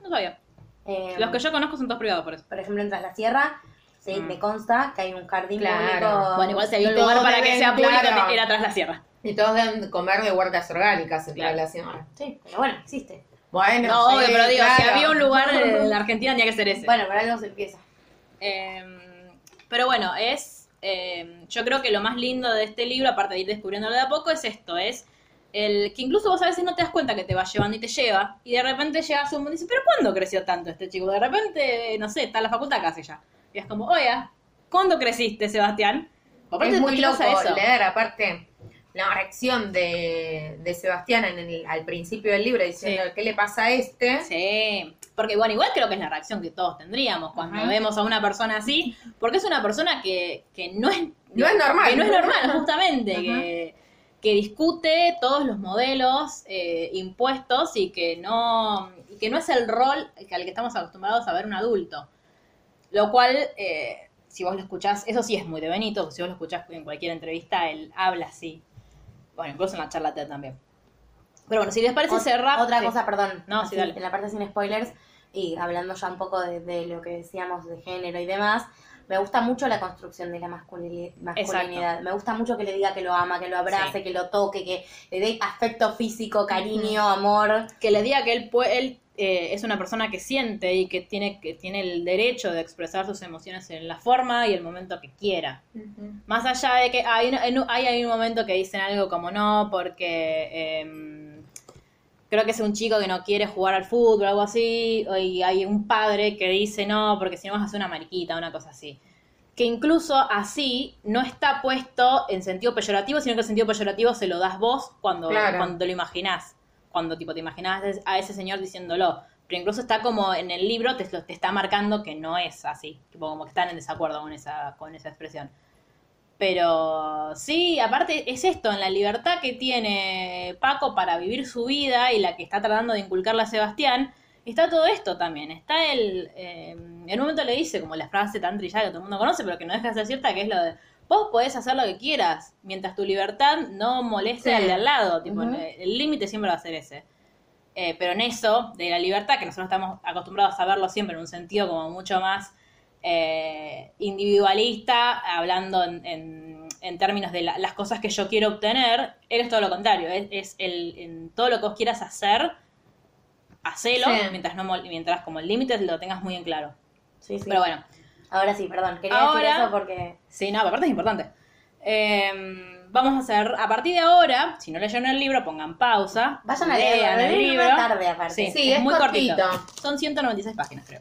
No sabía. Eh, Los que yo conozco son todos privados, por eso. Por ejemplo, en Tras la Sierra, sí, Mm. me consta que hay un jardín Claro. público. Bueno, igual si había un lugar para que sea público, claro. era tras la sierra. Y todos deben comer de huertas orgánicas en Claro. relación. Sí, pero bueno, existe. Bueno, No, sí, obvio, pero digo, si había un lugar en la Argentina tenía que ser ese. Bueno, por algo se empieza. Eh, pero bueno, es. eh, yo creo que lo más lindo de este libro, aparte de ir descubriéndolo de a poco, es esto: es el que incluso vos a veces no te das cuenta que te va llevando y te lleva, y de repente llegas a un momento y dices, ¿pero cuándo creció tanto este chico? De repente, no sé, está en la facultad casi ya. Y es como, oiga, ¿cuándo creciste, Sebastián? Aparte es muy loco eso. leer, aparte, la reacción de, de Sebastián en el- al principio del libro diciendo Sí. qué le pasa a este. Sí, porque bueno, igual creo que es la reacción que todos tendríamos cuando Ajá. vemos a una persona así, porque es una persona que, que no es No es normal. que no es normal, justamente, que, que discute todos los modelos eh, impuestos y que no y que no es el rol al que estamos acostumbrados a ver un adulto. Lo cual, eh, si vos lo escuchás, eso sí es muy de Benito, si vos lo escuchás en cualquier entrevista, él habla así. Bueno, incluso en la charla TED también. Pero bueno, si les parece Ot- cerrar... Otra sí. cosa, perdón. No, sí, así, dale. En la parte sin spoilers, y hablando ya un poco de, de lo que decíamos de género y demás, me gusta mucho la construcción de la masculini- masculinidad. Me gusta mucho que le diga que lo ama, que lo abrace, Sí. que lo toque, que le dé afecto físico, cariño, amor. que le diga que él, él eh, es una persona que siente y que tiene, que tiene el derecho de expresar sus emociones en la forma y el momento que quiera. Más allá de que hay, hay, hay un momento que dicen algo como no, porque em, creo que es un chico que no quiere jugar al fútbol o algo así, y hay un padre que dice no, porque si no vas a hacer una mariquita, una cosa así. Que incluso así no está puesto en sentido peyorativo, sino que el sentido peyorativo se lo das vos cuando, Claro. cuando te lo imaginás. Cuando tipo te imaginás a ese señor diciéndolo. Pero incluso está como en el libro, te, está marcando que no es así. Como que están en desacuerdo con esa, con esa expresión. Pero sí, aparte es esto, en la libertad que tiene Paco para vivir su vida y la que está tratando de inculcarle a Sebastián, está todo esto también. Está el... eh, en un momento le dice, como la frase tan trillada que todo el mundo conoce, pero que no deja de ser cierta, que es lo de, vos podés hacer lo que quieras, mientras tu libertad no moleste Sí. al de al lado. Tipo, el- el límite siempre va a ser ese. Eh, pero en eso, de la libertad, que nosotros estamos acostumbrados a verlo siempre en un sentido como mucho más eh, individualista, hablando en, en- en términos de la- las cosas que yo quiero obtener, él es todo lo contrario, es, es el, en todo lo que vos quieras hacer, hacelo, Sí. mientras, no, mientras como el límite lo tengas muy en claro. Sí, sí. Pero bueno, Ahora sí, perdón. Quería Ahora- decir eso porque. Sí, no, aparte es importante. Eh, vamos a hacer, a partir de ahora, si no leyeron el libro, pongan pausa. Vayan a leerlo. el libro. tarde aparte. Sí, Sí, es, es muy cortito. cortito. Son 196 páginas, creo.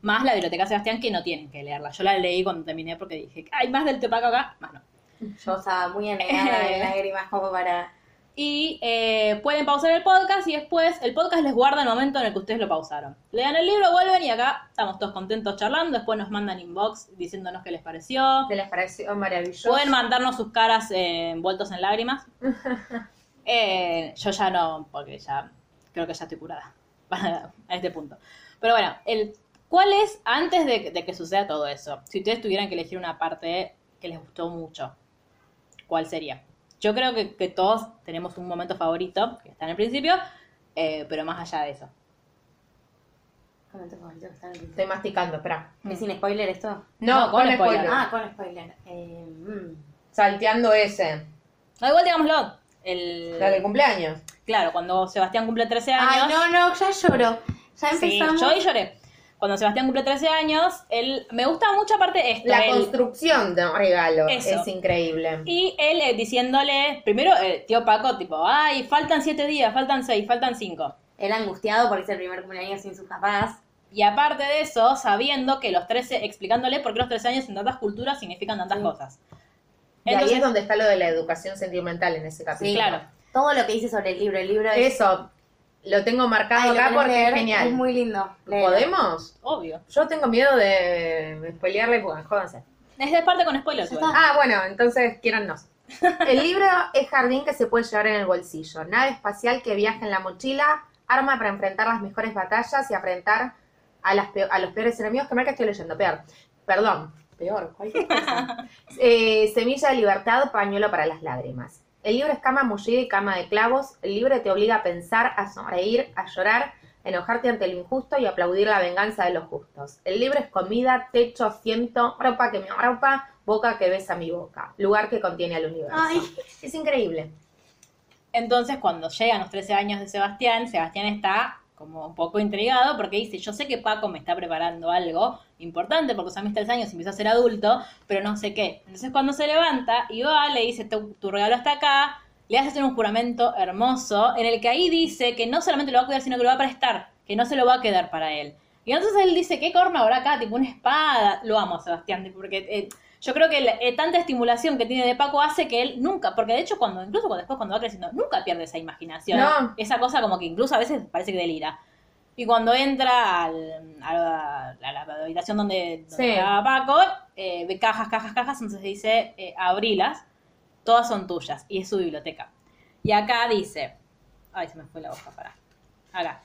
Más la biblioteca Sebastián, que no tienen que leerla. Yo la leí cuando terminé porque dije, hay más del tepaco acá, más no. Yo estaba muy anegada de lágrimas como para. Y eh, pueden pausar el podcast y después el podcast les guarda el momento en el que ustedes lo pausaron. Lean el libro, vuelven y acá estamos todos contentos charlando. Después nos mandan inbox diciéndonos qué les pareció. ¿Te les pareció maravilloso? Pueden mandarnos sus caras eh, envueltos en lágrimas. Eh, yo ya no, porque ya creo que ya estoy curada a este punto. Pero bueno, el, ¿cuál es, antes de, de que suceda todo eso, si ustedes tuvieran que elegir una parte que les gustó mucho, ¿cuál sería? Yo creo que, que todos tenemos un momento favorito, que está en el principio, eh, pero más allá de eso. Momento favorito que está en el Estoy masticando, espera. ¿Es sin spoiler esto? No, No, con, con spoiler. spoiler. Ah, con spoiler. Eh, mm. Salteando ese. No, igual digámoslo. El, La del cumpleaños. claro, cuando Sebastián cumple 13 años. Ay, no, no, ya lloro. Ya Sí, empezamos. yo ahí lloré. Cuando Sebastián cumple 13 años, él me gusta mucho aparte esto. La él- construcción de un regalo Eso. es increíble. y él eh, diciéndole, primero, eh, tío Paco, tipo, ay, faltan 7 días, faltan 6, faltan 5. Él angustiado porque es el primer cumpleaños sin sus papás. Y aparte de eso, sabiendo que los 13, explicándole por qué los 13 años en tantas culturas significan tantas cosas. y ahí Entonces, es donde está lo de la educación sentimental en ese capítulo. Sí, claro. Todo lo que dice sobre el libro. El libro es. Eso, lo tengo marcado Ay, acá porque leer, es genial. Es muy lindo. ¿Podemos? Obvio. Yo tengo miedo de spoilearle, porque jódanse. Es de parte con spoilers. Ah, bueno, entonces quiérannos. El libro es jardín que se puede llevar en el bolsillo, nave espacial que viaja en la mochila, arma para enfrentar las mejores batallas y enfrentar a, las peo- a los peores enemigos. Que mal que estoy leyendo, peor. Perdón, peor, cualquier cosa. Eh, semilla de libertad, pañuelo para las lágrimas. El libro es cama mullida y cama de clavos. El libro te obliga a pensar, a sonreír, a llorar, a enojarte ante lo injusto y a aplaudir la venganza de los justos. El libro es comida, techo, asiento, ropa que me arropa, boca que besa mi boca, lugar que contiene al universo. Ay. Es increíble. Entonces, cuando llegan los 13 años de Sebastián, Sebastián está como un poco intrigado porque dice, yo sé que Paco me está preparando algo importante porque a mis 13 años empieza a ser adulto, pero no sé qué. Entonces, cuando se levanta y va, le dice, tu, tu regalo está acá, le hace hacer un juramento hermoso en el que ahí dice que no solamente lo va a cuidar, sino que lo va a prestar, que no se lo va a quedar para él. Y entonces él dice, ¿qué corno habrá acá? Tipo una espada. Lo amo, Sebastián, porque eh, yo creo que la- eh, tanta estimulación que tiene de Paco hace que él nunca, porque de hecho cuando incluso cuando después cuando va creciendo, nunca pierde esa imaginación. No. Esa cosa como que incluso a veces parece que delira. Y cuando entra al- a, la, a la habitación donde, donde Sí. estaba Paco, eh, ve cajas, cajas, cajas, entonces dice, eh, abrilas, todas son tuyas, y es su biblioteca. Y acá dice, ay, se me fue la hoja, para. Acá.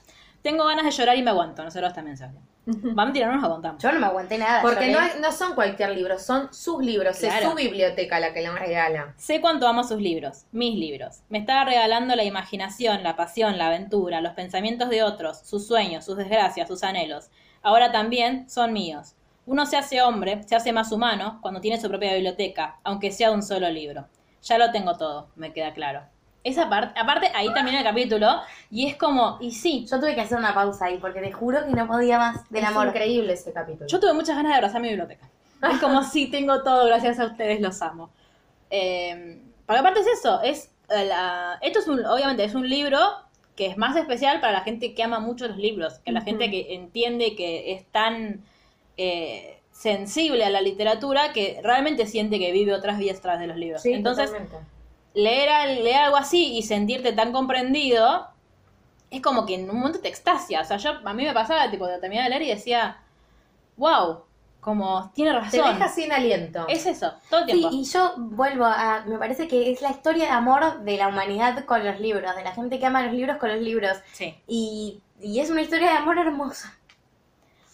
Tengo ganas de llorar y me aguanto, nosotros también, Sebastián. Vamos a tirar, no nos aguantamos. Yo no me aguanté nada. Porque no, es- no son cualquier libro, son sus libros, Claro. es su biblioteca la que le regala. Sé cuánto amo sus libros, mis libros. Me estaba regalando la imaginación, la pasión, la aventura, los pensamientos de otros, sus sueños, sus desgracias, sus anhelos. Ahora también son míos. Uno se hace hombre, se hace más humano cuando tiene su propia biblioteca, aunque sea un solo libro. Ya lo tengo todo, me queda claro. Esa parte, aparte ahí termina el capítulo y es como, y sí, Yo tuve que hacer una pausa ahí porque te juro que no podía más del es amor. increíble ese capítulo. Yo tuve muchas ganas de abrazar mi biblioteca. Es como si tengo todo, gracias a ustedes, los amo. Eh, porque aparte es eso, es eh, la- esto es un, obviamente es un libro que es más especial para la gente que ama mucho los libros, que la gente que entiende que es tan eh, sensible a la literatura que realmente siente que vive otras vidas tras de los libros. Sí, Entonces, totalmente. Leer, leer algo así y sentirte tan comprendido es como que en un momento te extasia. O sea, yo a mí me pasaba, tipo, de terminar de leer y decía, wow, como tiene Te razón. deja sin aliento. Es eso, todo el Sí, tiempo. y yo vuelvo a. Me parece que es la historia de amor de la humanidad con los libros, de la gente que ama los libros con los libros. Sí. Y, y es una historia de amor hermosa.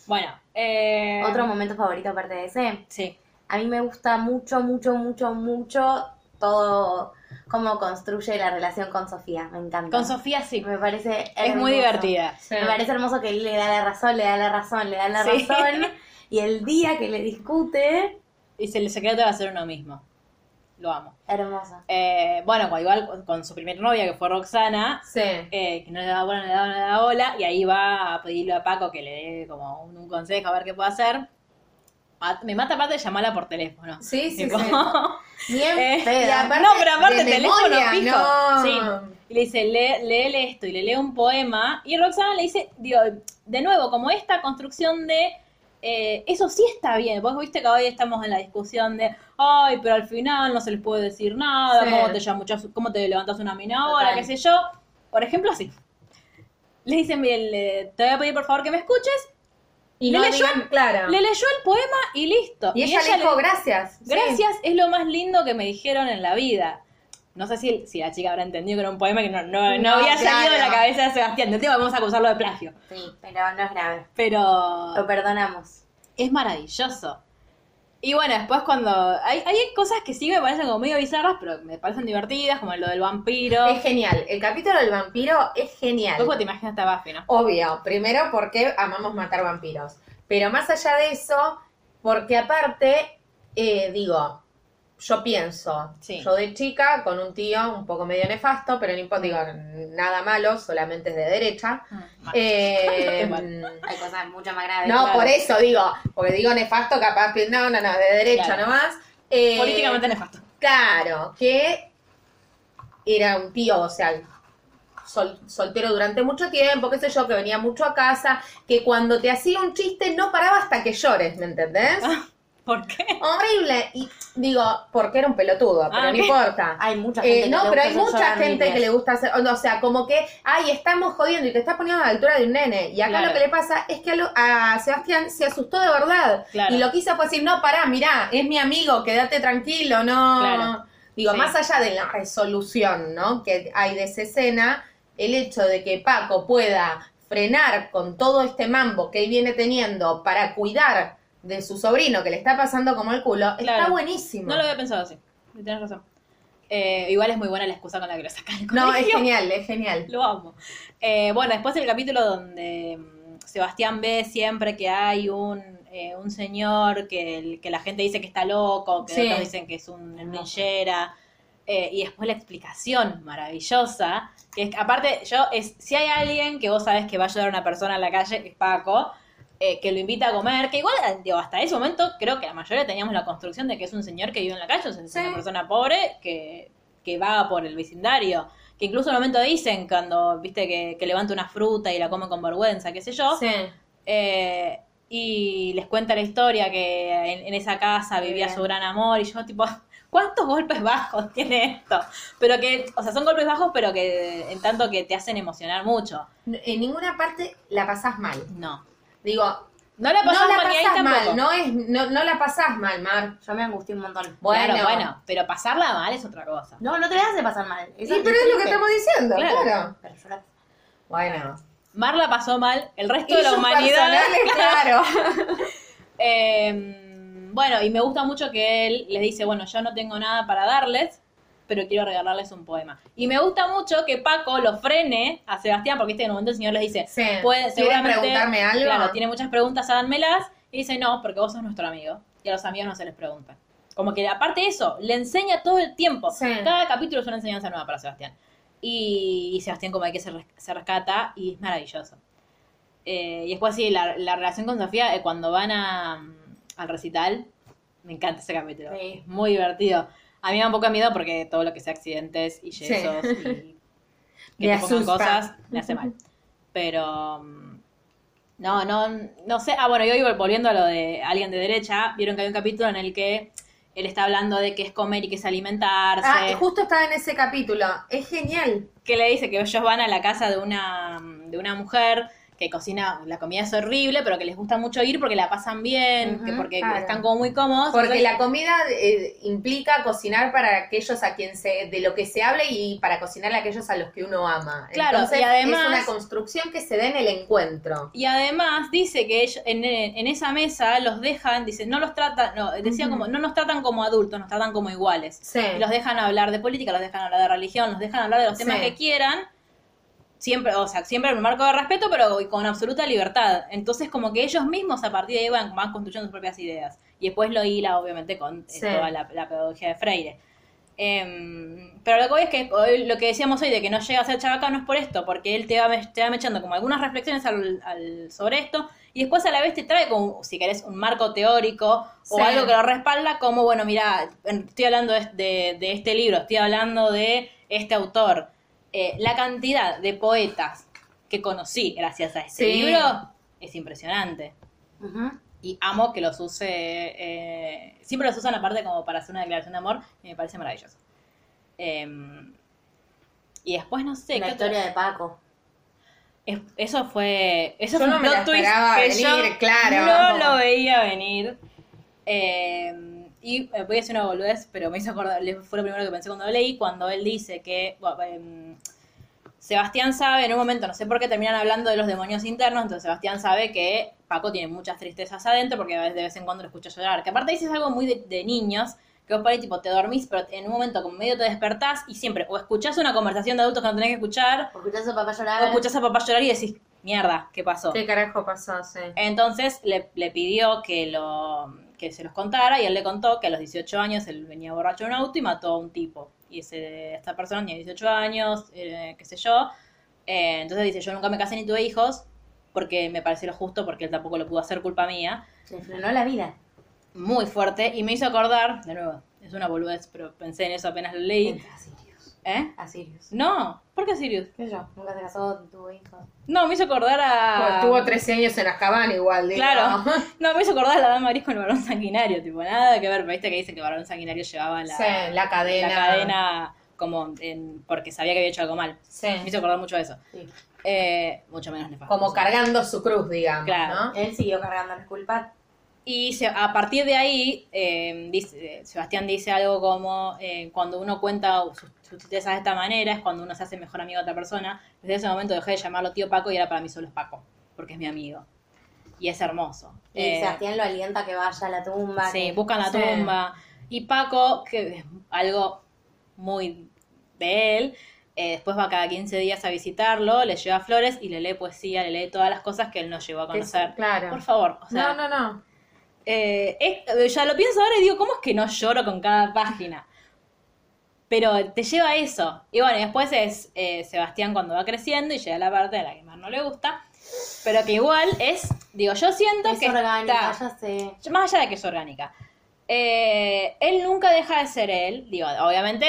Bueno, eh, Otro momento favorito aparte de ese. Sí. A mí me gusta mucho, mucho, mucho, mucho todo cómo construye la relación con Sofía. Me encanta. Con Sofía sí. Me parece Es muy hermoso. divertida. Sí. Me parece hermoso que él le da la razón, le da la razón, le da la Sí. razón. Y el día que le discute, Y se- el secreto va a ser uno mismo. Lo amo. hermoso. Eh, bueno, igual con, con su primer novia, que fue Roxana, Sí. eh, que no le daba bola, no le daba, no le daba bola, y ahí va a pedirle a Paco que le dé como un, un consejo a ver qué puede hacer. Me mata aparte de llamarla por teléfono. Sí, sí, Tipo, sí. Bien Eh, peda. y aparte- no, pero aparte teléfono fijo. no. Sí. Y le dice, lee, léele esto, y le lee un poema. Y Roxana le dice, digo, de nuevo, como esta construcción de eh, eso sí está bien. Vos viste que hoy estamos en la discusión de, ay, pero al final no se les puede decir nada, Sí. cómo te llamas, cómo te levantas una mina ahora, qué sé yo. Por ejemplo, así. Le dicen, bien, te voy a pedir por favor que me escuches. Y Le no leyó- digan, claro. Le leyó el poema y listo. y ella le dijo gracias. Sí. Gracias, es lo más lindo que me dijeron en la vida. No sé si, si la chica habrá entendido que era un poema que no, no, no No, había salido de la cabeza de Sebastián. De tema vamos a acusarlo de plagio. Sí, pero no es grave. Pero Lo perdonamos. es maravilloso. Y bueno, después cuando... Hay, hay cosas que sí me parecen como medio bizarras, pero me parecen divertidas, como lo del vampiro. Es genial. El capítulo del vampiro es genial. Después te imaginas a Buffy, ¿no? Obvio, primero porque amamos matar vampiros. Pero más allá de eso, porque aparte, eh, digo, yo pienso, Sí. yo de chica, con un tío un poco medio nefasto, pero no digo, nada malo, solamente es de derecha. Eh, Mal. Hay cosas mucho más graves. no, claro. por eso digo, porque digo nefasto, capaz, no, no, no, de derecha Claro. nomás. Eh, Políticamente nefasto. Claro, que era un tío, o sea, sol- soltero durante mucho tiempo, qué sé yo, que venía mucho a casa, que cuando te hacía un chiste no paraba hasta que llores, ¿me entendés? ¿Por qué? Horrible. Y digo, porque era un pelotudo, pero Ah, no ok. importa. Hay mucha gente Eh, que no, le pero gusta hay hacer mucha gente que le gusta hacer, o sea, como que, ay, estamos jodiendo y te estás poniendo a la altura de un nene. Y acá Claro. lo que le pasa es que a, lo- a Sebastián se asustó de verdad. Claro. Y lo que hizo fue decir, no, pará, mirá, es mi amigo, quédate tranquilo, no. Claro. Digo, Sí. más allá de la resolución, ¿no? Que hay de esa escena, el hecho de que Paco pueda frenar con todo este mambo que él viene teniendo para cuidar de su sobrino que le está pasando como el culo, está Claro. buenísimo. No lo había pensado así. Tienes razón. Eh, igual es muy buena la excusa con la que lo sacan No, es genial, es genial. Lo amo. Eh, bueno, después el capítulo donde mm, Sebastián ve siempre que hay un, eh, un señor que, el- que la gente dice que está loco, que Sí. otros dicen que es un ninjera. eh, y después la explicación maravillosa, que es que, aparte, yo, es si hay alguien que vos sabes que va a ayudar a una persona en la calle, es Paco, eh, que lo invita a comer, que igual, eh, digo, hasta ese momento creo que la mayoría teníamos la construcción de que es un señor que vive en la calle, es Sí. una persona pobre que, que vaga por el vecindario. Que incluso en un momento dicen cuando, viste, que, que levanta una fruta y la come con vergüenza, qué sé yo. Sí. Eh, y les cuenta la historia que en, en esa casa vivía bien. su gran amor y yo tipo, ¿cuántos golpes bajos tiene esto? Pero que, o sea, son golpes bajos pero que en tanto que te hacen emocionar mucho. En ninguna parte la pasás mal. No. Digo, No la no pasás la mal pasás no, es, no, no la pasás mal, Mar. Yo me angustié un montón. Bueno. Claro, bueno, pero pasarla mal es otra cosa. No, no te dejas de pasar mal. Sí, pero es lo que estamos diciendo, Claro. claro. Pero yo la- Bueno. Mar la pasó mal, el resto Y de la humanidad. claro. Eh, bueno, y me gusta mucho que él les dice, bueno, yo no tengo nada para darles, pero quiero regalarles un poema. Y me gusta mucho que Paco lo frene a Sebastián, porque este en un momento el señor les dice, Sí. puede, ¿Quieren seguramente, preguntarme algo? Claro, tiene muchas preguntas, háganmelas. Y dice, no, porque vos sos nuestro amigo. Y a los amigos no se les pregunta. Como que aparte de eso, le enseña todo el tiempo. Sí. Cada capítulo es una enseñanza nueva para Sebastián. Y, y Sebastián como hay que se, res- se rescata y es maravilloso. Eh, y después sí, la, la relación con Sofía, eh, cuando van a, mm, al recital, me encanta ese capítulo. Sí. Es muy divertido. A mí me da un poco de miedo porque todo lo que sea accidentes y Sí. yesos y que Me te pongan cosas, me hace mal. Pero mm, no, no, no sé. Ah, bueno, y hoy volviendo a lo de alguien de derecha, vieron que hay un capítulo en el que él está hablando de qué es comer y qué es alimentarse. Ah, justo estaba en ese capítulo. Es genial. que le dice que ellos van a la casa de una, de una mujer que cocina, la comida es horrible, pero que les gusta mucho ir porque la pasan bien, que porque claro. están como muy cómodos. Porque Entonces, la comida eh, implica cocinar para aquellos a quien se, de lo que se hable y para cocinar a aquellos a los que uno ama. Claro, Entonces, y además- es una construcción que se da en el encuentro. Y además dice que ellos, en, en esa mesa los dejan, dice, no los tratan, no, decía como, no nos tratan como adultos, nos tratan como iguales. Sí. Los dejan hablar de política, los dejan hablar de religión, los dejan hablar de los temas Sí. que quieran, siempre, o sea, siempre en un marco de respeto, pero con absoluta libertad. Entonces, como que ellos mismos a partir de ahí van, van construyendo sus propias ideas. Y después lo hila, obviamente, con eh, Sí. toda la, la pedagogía de Freire. Em, pero lo que voy es que hoy, lo que decíamos hoy de que no llega a ser chabaca no es por esto, porque él te va, me- te va mechando como algunas reflexiones al- al- sobre esto y después a la vez te trae como, si querés, un marco teórico o algo que lo respalda como, bueno, mira, estoy hablando de, de- de este libro, estoy hablando de este autor. Eh, la cantidad de poetas que conocí gracias a este Sí. libro es impresionante. Y amo que los use. eh, siempre los usan aparte como para hacer una declaración de amor. Y me parece maravilloso. Em, y después no sé. la ¿qué otra- historia de Paco. es- eso fue. Eso Yo fue no un me la plot twist esperaba que venir, yo claro. No lo veía venir. Em, y eh, voy a decir una boludez, pero me hizo acordar. Fue lo primero que pensé cuando lo leí. Cuando él dice que. bueno, em, Sebastián sabe, en un momento, no sé por qué terminan hablando de los demonios internos, entonces Sebastián sabe que Paco tiene muchas tristezas adentro porque de vez en cuando lo escucha llorar. Que aparte dices algo muy de, de niños, que vos por ahí tipo te dormís, pero en un momento como medio te despertás y siempre o escuchás una conversación de adultos que no tenés que escuchar, Porque escuchás a papá o llorar. escuchás a papá llorar y decís, mierda, ¿qué pasó? ¿Qué carajo pasó? Sí. Entonces le, le pidió que lo que se los contara y él le contó que a los 18 años él venía borracho en un auto y mató a un tipo. Y ese, esta persona tenía 18 años, eh, qué sé yo. Eh, entonces dice, yo nunca me casé ni tuve hijos porque me pareció lo justo porque él tampoco lo pudo hacer culpa mía. Le frenó la vida. Muy fuerte y me hizo acordar, de nuevo, es una boludez, pero pensé en eso apenas lo leí. A Sirius. ¿Eh? A Sirius. No, ¿por qué Sirius? ¿Qué yo? Nunca se casó, tuvo hijos. No, me hizo acordar a... Pues Estuvo 13 años en Azkaban igual, digo. Claro. No, me hizo acordar a la dama gris con el varón sanguinario, tipo, nada que ver, pero viste que dicen que el varón sanguinario llevaba la, Sí, la cadena. la cadena como en- porque sabía que había hecho algo mal. Sí. Me hizo acordar mucho de eso. Sí. Eh, mucho menos nefasto. Como cargando su cruz, digamos, Claro. ¿no? Él siguió cargando las culpas. Y se- a partir de ahí, eh, dice, Sebastián dice algo como, eh, cuando uno cuenta sus, sus tristezas de esta manera, es cuando uno se hace mejor amigo de otra persona. Desde ese momento dejé de llamarlo tío Paco y ahora para mí solo es Paco, porque es mi amigo. Y es hermoso. Y Eh, Sebastián lo alienta que vaya a la tumba. Sí, que- buscan la Sí. tumba. Y Paco, que es algo muy de él, eh, después va cada 15 días a visitarlo, le lleva flores y le lee poesía, le lee todas las cosas que él nos llevó a es- conocer. claro. Por favor, o sea, no, no, no. eh, es- ya lo pienso ahora y digo, ¿cómo es que no lloro con cada página? Pero te lleva a eso. Y bueno, después es eh, Sebastián cuando va creciendo y llega a la parte de la que más no le gusta. Pero que igual es, digo, yo siento Es que orgánica, está- ya sé. más allá de que es orgánica. Eh, él nunca deja de ser él. Digo, obviamente,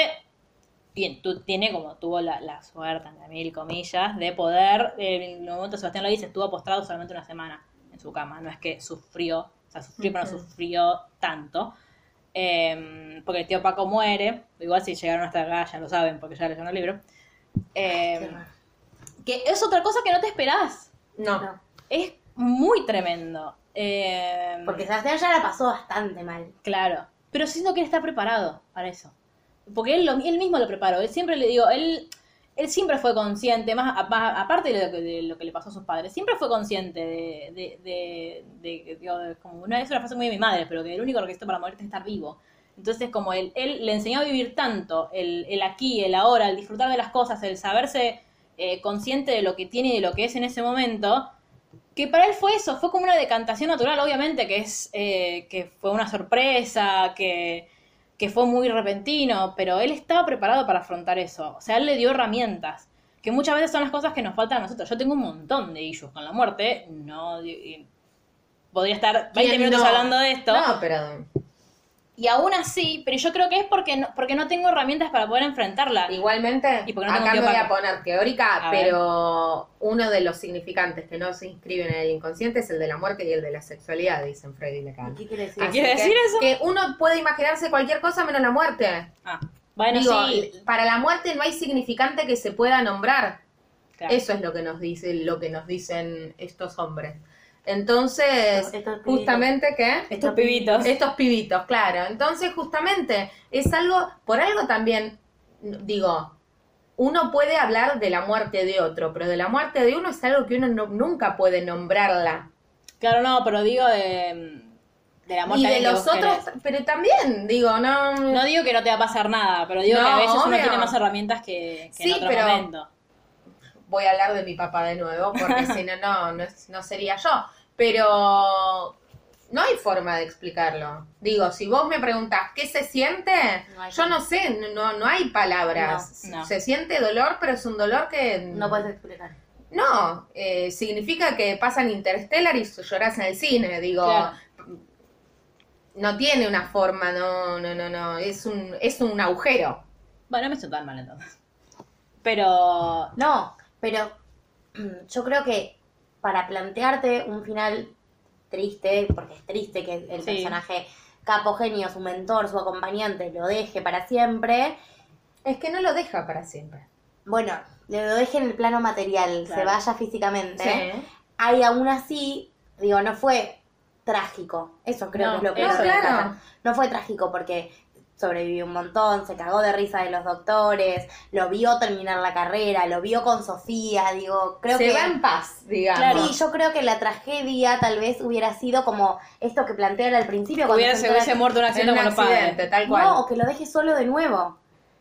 bien, tú tiene como tuvo la, la suerte, entre mil comillas, de poder. En el momento Sebastián lo dice, estuvo postrado solamente una semana en su cama. No es que sufrió, o sea, sufrió, pero no sufrió tanto. Eh, porque el tío Paco muere. Igual si llegaron hasta acá ya lo saben, porque ya leyeron el libro. Eh, raro. que es otra cosa que no te esperás. No. No. Es muy tremendo. Eh, Porque Sebastián ya la pasó bastante mal. Claro. Pero siento que él está preparado para eso. Porque él, lo- él mismo lo preparó. Él siempre le digo, él, él siempre fue consciente, más aparte de lo, que, de lo que le pasó a sus padres, siempre fue consciente de, de, de, como una, es una frase muy de mi madre, pero que el único requisito para morirte es estar vivo. Entonces, como él, él le enseñó a vivir tanto, el, el aquí, el ahora, el disfrutar de las cosas, el saberse eh, consciente de lo que tiene y de lo que es en ese momento, que para él fue eso, fue como una decantación natural, obviamente, que es eh, que fue una sorpresa, que, que fue muy repentino, pero él estaba preparado para afrontar eso. O sea, él le dio herramientas, que muchas veces son las cosas que nos faltan a nosotros. Yo tengo un montón de issues con la muerte, no y- podría estar 20 ¿Quién minutos no? hablando de esto. No, pero Y aún así, pero yo creo que es porque no, porque no tengo herramientas para poder enfrentarla. igualmente, Y porque no tengo acá me voy a poner teórica, A ver. pero uno de los significantes que no se inscriben en el inconsciente es el de la muerte y el de la sexualidad, dicen Freud y Lacan. ¿Qué quiere decir? ¿Qué quiere que- decir eso? Que uno puede imaginarse cualquier cosa menos la muerte. Ah, bueno, Digo, sí. para la muerte no hay significante que se pueda nombrar. Claro. Eso es lo que nos dice, lo que nos dicen estos hombres. Entonces, Estos justamente que Estos pibitos. estos pibitos, claro. Entonces, justamente, es algo, por algo también, digo, uno puede hablar de la muerte de otro, pero de la muerte de uno es algo que uno no- nunca puede nombrarla. Claro, no, pero digo de, de la muerte Y de los otros, querés. pero también, digo, no... No digo que no te va a pasar nada, pero digo que a veces uno tiene más herramientas que, que Sí, en otro pero- momento. Voy a hablar de mi papá de nuevo, porque si no, no, no, sería yo. Pero no hay forma de explicarlo. Digo, si vos me preguntás qué se siente, No yo no sé, no, no hay palabras. No, no. Se siente dolor, pero es un dolor que... No puedes explicar. No, eh, significa que pasan Interstellar y llorás en el cine, digo. Claro. No tiene una forma, no, no, no, no, es un, es un agujero. Bueno, no me siento tan mal entonces. Pero No, pero yo creo que para plantearte un final triste, porque es triste que el Sí. personaje capo genio, su mentor, su acompañante, lo deje para siempre, Es que no lo deja para siempre. bueno, lo deje en el plano material, se vaya físicamente, Sí. hay aún así, digo, no fue trágico, eso creo No, que es lo que claro. No fue trágico porque sobrevivió un montón, se cagó de risa de los doctores, lo vio terminar la carrera, lo vio con Sofía, digo, creo Se que... va en paz, digamos. Claro. Sí, yo creo que la tragedia tal vez hubiera sido como esto que plantea él al principio. cuando hubiera, se se hubiese muerto un accidente un con los accidente, padres. tal cual. No, o que lo deje solo de nuevo.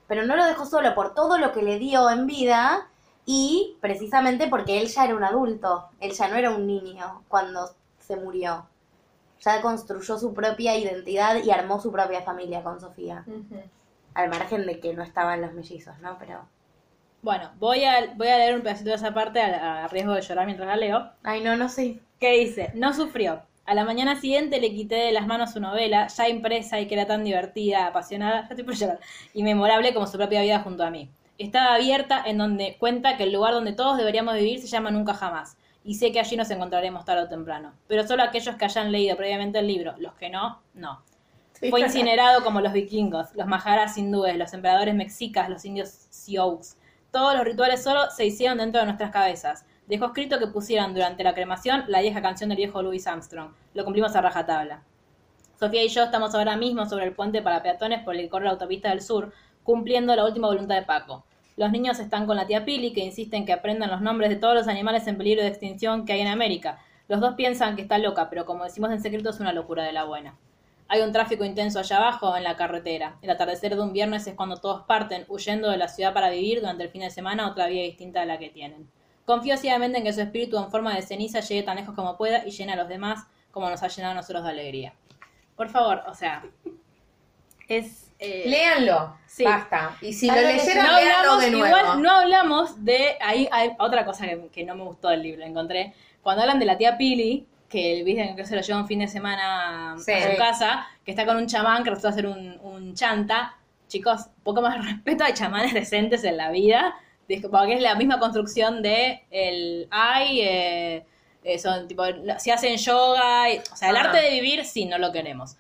Pero no lo dejó solo por todo lo que le dio en vida y precisamente porque él ya era un adulto. Él ya no era un niño cuando se murió. Ya construyó su propia identidad y armó su propia familia con Sofía. Al margen de que no estaban los mellizos, ¿no? Pero. Bueno, voy a, voy a leer un pedacito de esa parte a, a riesgo de llorar mientras la leo. Ay, no, no sé. que dice, no sufrió. A la mañana siguiente le quité de las manos su novela, ya impresa y que era tan divertida, apasionada, ya estoy por llorar, y memorable como su propia vida junto a mí. Estaba abierta en donde cuenta que el lugar donde todos deberíamos vivir se llama Nunca Jamás, y sé que allí nos encontraremos tarde o temprano. Pero solo aquellos que hayan leído previamente el libro, los que no, no. Fue incinerado como los vikingos, los maharas hindúes, los emperadores mexicas, los indios sioux. Todos los rituales solo se hicieron dentro de nuestras cabezas. Dejó escrito que pusieran durante la cremación la vieja canción del viejo Louis Armstrong. Lo cumplimos a rajatabla. Sofía y yo estamos ahora mismo sobre el puente para peatones por el que corre la autopista del sur, cumpliendo la última voluntad de Paco. Los niños están con la tía Pili, que insiste en que aprendan los nombres de todos los animales en peligro de extinción que hay en América. Los dos piensan que está loca, pero como decimos en secreto es una locura de la buena. Hay un tráfico intenso allá abajo en la carretera. El atardecer de un viernes es cuando todos parten, huyendo de la ciudad para vivir durante el fin de semana otra vida distinta de la que tienen. Confío ciegamente en que su espíritu en forma de ceniza llegue tan lejos como pueda y llene a los demás como nos ha llenado a nosotros de alegría. Por favor, o sea, es... eh, Léanlo. Sí. Basta. Y si lo leyeron, no hablamos, de nuevo. igual no hablamos de. Ahí hay otra cosa que, que no me gustó del libro, encontré. Cuando hablan de la tía Pili, que el viste que se lo lleva un fin de semana Sí. a su casa, que está con un chamán que resulta ser un, un chanta. Chicos, poco más respeto a chamanes decentes en la vida. Porque es la misma construcción de el ay, eh, eh, son tipo, si hacen yoga, y- o sea, el Ah. arte de vivir sí no lo queremos.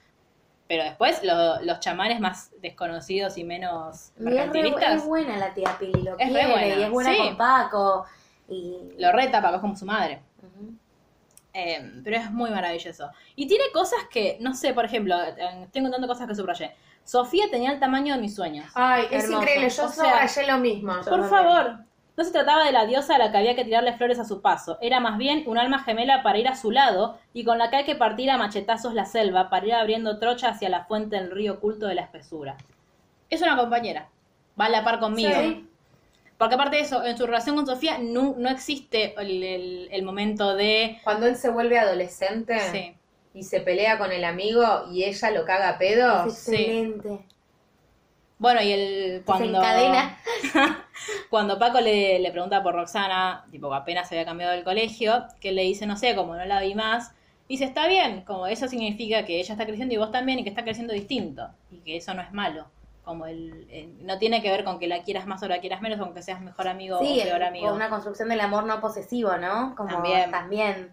Pero después lo- los chamanes más desconocidos y menos Y es, re- mercantilistas es buena la tía Pili, lo Es re quiere, buena, y es buena sí. con Paco. Y... lo reta Paco es como su madre. Ujú. Eh, pero es muy maravilloso. Y tiene cosas que, no sé, por ejemplo, estoy contando cosas que subrayé. Sofía tenía el tamaño de mis sueños. Ay, es Hermoso. increíble. Yo O sea, subrayé lo mismo. Por favor. No se trataba de la diosa a la que había que tirarle flores a su paso. Era más bien un alma gemela para ir a su lado y con la que hay que partir a machetazos la selva para ir abriendo trocha hacia la fuente del río oculto de la espesura. Es una compañera. Va a la par conmigo. Sí. Porque aparte de eso, en su relación con Sofía no, no existe el, el- el momento de... Cuando él se vuelve adolescente Sí. y se pelea con el amigo y ella lo caga a pedos. Es excelente. Bueno, y el cuando cuando Paco le, le pregunta por Roxana, tipo que apenas se había cambiado del colegio, que le dice, no sé, como no la vi más, dice, está bien, como eso significa que ella está creciendo y vos también y que está creciendo distinto, y que eso no es malo. Como el, el- no tiene que ver con que la quieras más o la quieras menos, con que seas mejor amigo Sí, o peor amigo. con una construcción del amor no posesivo, ¿no? Como También. también.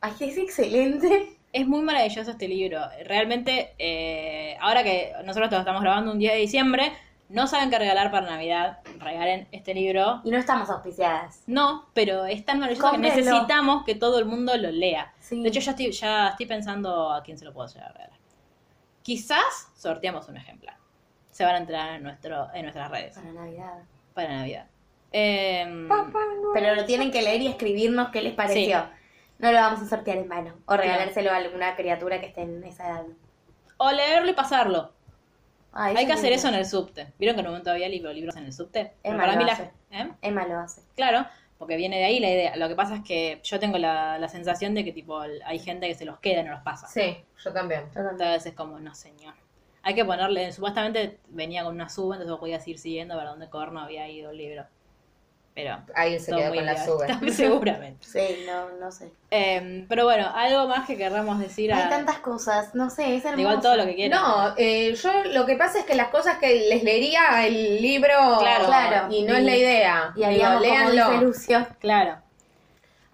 Ay, es excelente. Es muy maravilloso este libro. Realmente, eh, ahora que nosotros lo estamos grabando un día de diciembre, no saben qué regalar para Navidad, regalen este libro. Y no estamos auspiciadas. No, pero es tan maravilloso que necesitamos que todo el mundo lo lea. Sí. De hecho, ya estoy, ya estoy pensando a quién se lo puedo llegar a regalar. Quizás sorteamos un ejemplar. Se van a entrar en, nuestro, en nuestras redes Para Navidad. para Navidad. Em, Pero lo tienen que leer y escribirnos qué les pareció. No lo vamos a sortear en mano. O regalárselo a alguna criatura que esté en esa edad. o leerlo y pasarlo. Ah, Hay que hacer eso en el subte. ¿Vieron que en un momento había libros, libros en el subte? Pero Emma para lo mí la- hace. ¿eh? Emma lo hace. Claro, porque viene de ahí la idea. Lo que pasa es que yo tengo la, la sensación de que tipo hay gente que se los queda y no los pasa. Sí, yo también. Entonces es como, no señor. Hay que ponerle, supuestamente venía con una sub, entonces vos podías ir siguiendo a ver dónde corno había ido el libro. Pero Alguien se quedó con la liado. sube. Seguramente. Sí, no, no sé. Em, pero bueno, algo más que querramos decir a... Hay tantas cosas, no sé, es hermoso. Igual todo lo que quieran. No, eh, yo lo que pasa es que las cosas que les leería el libro Claro. Claro. y no es la idea. Y haríamos Digo, como dice. Lucio. Claro.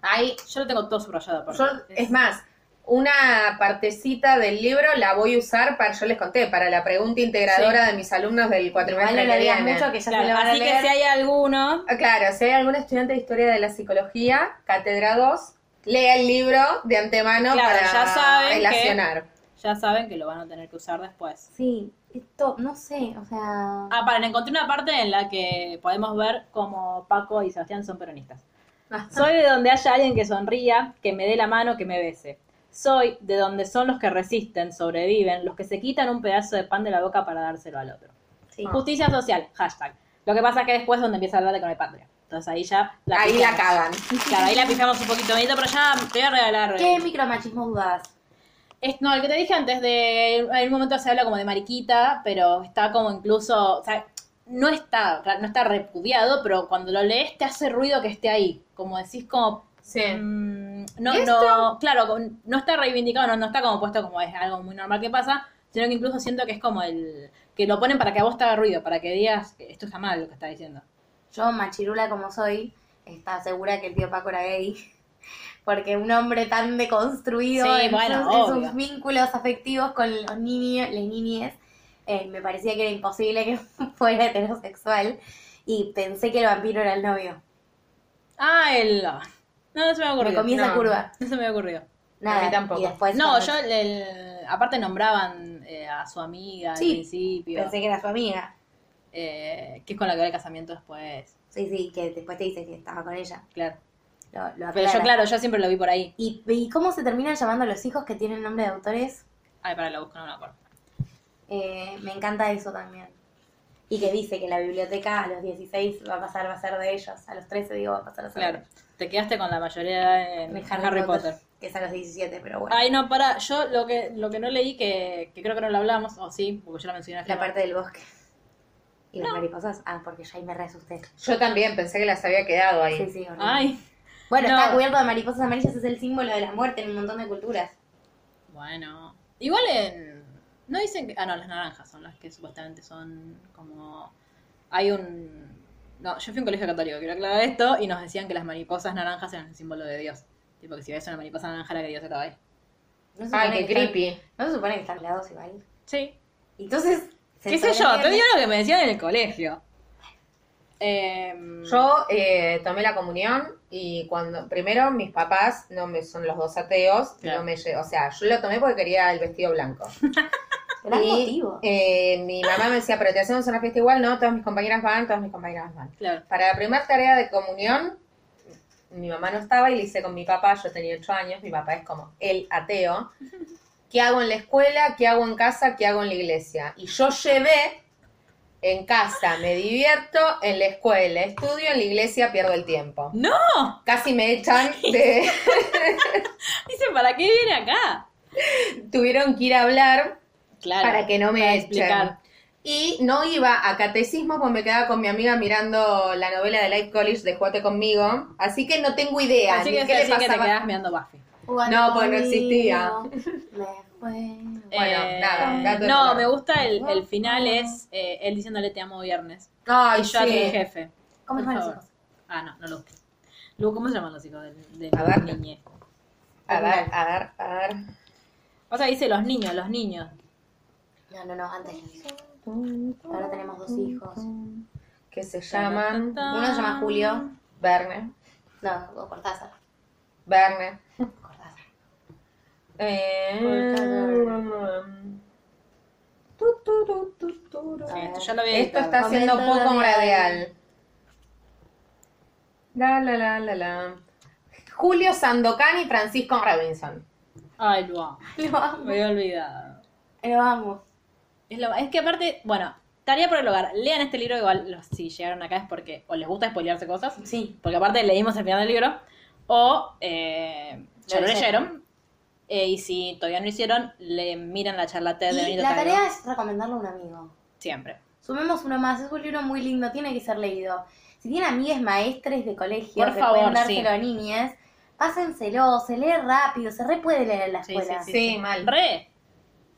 Hay, Yo lo tengo todo subrayado. por yo, es más, una partecita del libro la voy a usar para, yo les conté, para la pregunta integradora de mis alumnos del Igual cuatrimestre no que viene. mucho que ya Claro, se lo van a así que leer. si hay alguno... Ah, Claro, si hay algún estudiante de historia de la psicología, cátedra 2, lea el libro de antemano Claro, para ya saben que- relacionar. Ya saben que lo van a tener que usar después. Sí, esto, no sé, o sea... Ah, para, encontré una parte en la que podemos ver cómo Paco y Sebastián son peronistas. Soy de donde haya alguien que sonría, que me dé la mano, que me bese. Soy de donde son los que resisten, sobreviven, los que se quitan un pedazo de pan de la boca para dárselo al otro. Sí. Justicia social, hashtag. Lo que pasa es que después es donde empieza a hablar de no hay patria. Entonces ahí ya la Ahí la cagan. Claro, ahí la pifamos un poquito pero ya te voy a regalar. ¿Qué micromachismo dudabas? es- no, el que te dije antes de. En un momento se habla como de mariquita, pero está como incluso. O sea, no está, no está repudiado, pero cuando lo lees te hace ruido que esté ahí. Como decís, como. Sí. mm, no, ¿Y no, claro, no está reivindicado, no, no está como puesto como es algo muy normal que pasa, sino que incluso siento que es como el. que lo ponen para que a vos te haga ruido, para que digas que esto está mal lo que está diciendo. Yo, machirula como soy, estaba segura que el tío Paco era gay. Porque un hombre tan deconstruido Sí, en, bueno, sus, en sus vínculos afectivos con los niños, las niñes, eh, me parecía que era imposible que fuera heterosexual. Y pensé que el vampiro era el novio. Ah, el. No, no se me ha ocurrido. Me comí esa no. curva. No se me ha ocurrido. Nada, A mí tampoco. Y después No, cuando yo, el- el- aparte nombraban eh, a su amiga Sí, al principio, pensé que era su amiga. eh, que es con la que va el casamiento después, Sí, sí, que después te dice que estaba con ella. claro. Lo, lo Pero yo, claro, yo siempre lo vi por ahí. ¿Y, ¿Y cómo se terminan llamando los hijos que tienen nombre de autores? Ay, para, lo busco, no me acuerdo. Eh, me encanta eso también. Y que dice que la biblioteca a los 16 va a pasar va a ser de ellos, a los 13 digo va a pasar a ser Claro, de ellos. Te quedaste con la mayoría en De Harry, Potter. Que es a los 17, pero bueno. Ay, no, para, yo lo que, lo que no leí, que, que creo que no lo hablamos, o sí, porque yo la mencioné la final. parte del bosque. ¿Y las mariposas? Ah, porque ya ahí me re asusté. Yo también pensé que las había quedado ahí. Sí, sí, horrible. Ay, Bueno, no. está cubierto de mariposas amarillas, es el símbolo de la muerte en un montón de culturas. bueno. Igual en... No dicen que... Ah, no, las naranjas son las que supuestamente son como... Hay un... No, yo fui a un colegio católico, quiero aclarar esto, y nos decían que las mariposas naranjas eran el símbolo de Dios. Tipo que si ves una mariposa naranja era que Dios estaba ahí. ¿No se Ay, qué que están- creepy. ¿No se supone que están lados igual? Sí. Entonces... se ¿Qué sé yo? Te digo lo que me decían en el colegio. Em, Yo eh, tomé la comunión y cuando primero mis papás no me son los dos ateos, Claro. no me o sea, yo lo tomé porque quería el vestido blanco. Gran y motivo. eh, mi mamá me decía, pero te hacemos una fiesta igual, no, todas mis compañeras van, todas mis compañeras van. Claro. Para la primera tarea de comunión, mi mamá no estaba y le hice con mi papá, yo tenía ocho años, mi papá es como el ateo. ¿Qué hago en la escuela? ¿Qué hago en casa? ¿Qué hago en la iglesia? Y yo llevé en casa, me divierto, en la escuela, estudio, en la iglesia pierdo el tiempo. ¡No! Casi me echan de... Dice, ¿para qué viene acá? Tuvieron que ir a hablar Claro. para que no me explicar. Y no iba a catecismo porque me quedaba con mi amiga mirando la novela de Life College de Jugate conmigo. Así que no tengo idea. Así ni que, qué le así que te quedás mirando Buffy. No, pues no existía. Bueno, Eh, nada, gato de No, color. me gusta el, el final, es eh, él diciéndole te amo viernes. Ay, y yo a mi sí. jefe. ¿Cómo se llaman los hijos? Ah, no, no lo busqué. Luego, ¿cómo se llaman los hijos del, del A ver. niñe? A ver, a ver, a ver. O sea, dice los niños, los niños. No, no, no, antes lo. Ahora tenemos dos hijos. Que se llaman Uno se llama Julio. Verne. No, o Cortázar. Verne. Cortázar. Eh, tu, tu, tu, ver. Esto ya lo había Esto editado. está siendo poco radial. La la la la la. Julio Sandokan y Francisco Robinson. Ay, lo amo. Lo amo. Me había olvidado. Lo amo. Es, lo- es que aparte, bueno, tarea por el hogar. Lean este libro, igual los, si llegaron acá es porque o les gusta spoilearse cosas, Sí. porque aparte leímos el final del libro, o eh, ya Lo lo leyeron. eh, y si todavía no lo hicieron, le miran la charla TED de Y Benito la tarea es recomendarlo a un amigo. Siempre. Sumemos uno más, es un libro muy lindo, tiene que ser leído. Si tienen amigas maestres de colegio Por que favor, pueden sí. dárselo a niñas, pásenselo, se lee rápido, se re puede leer en la Sí, escuela. sí, Sí, mal. Re.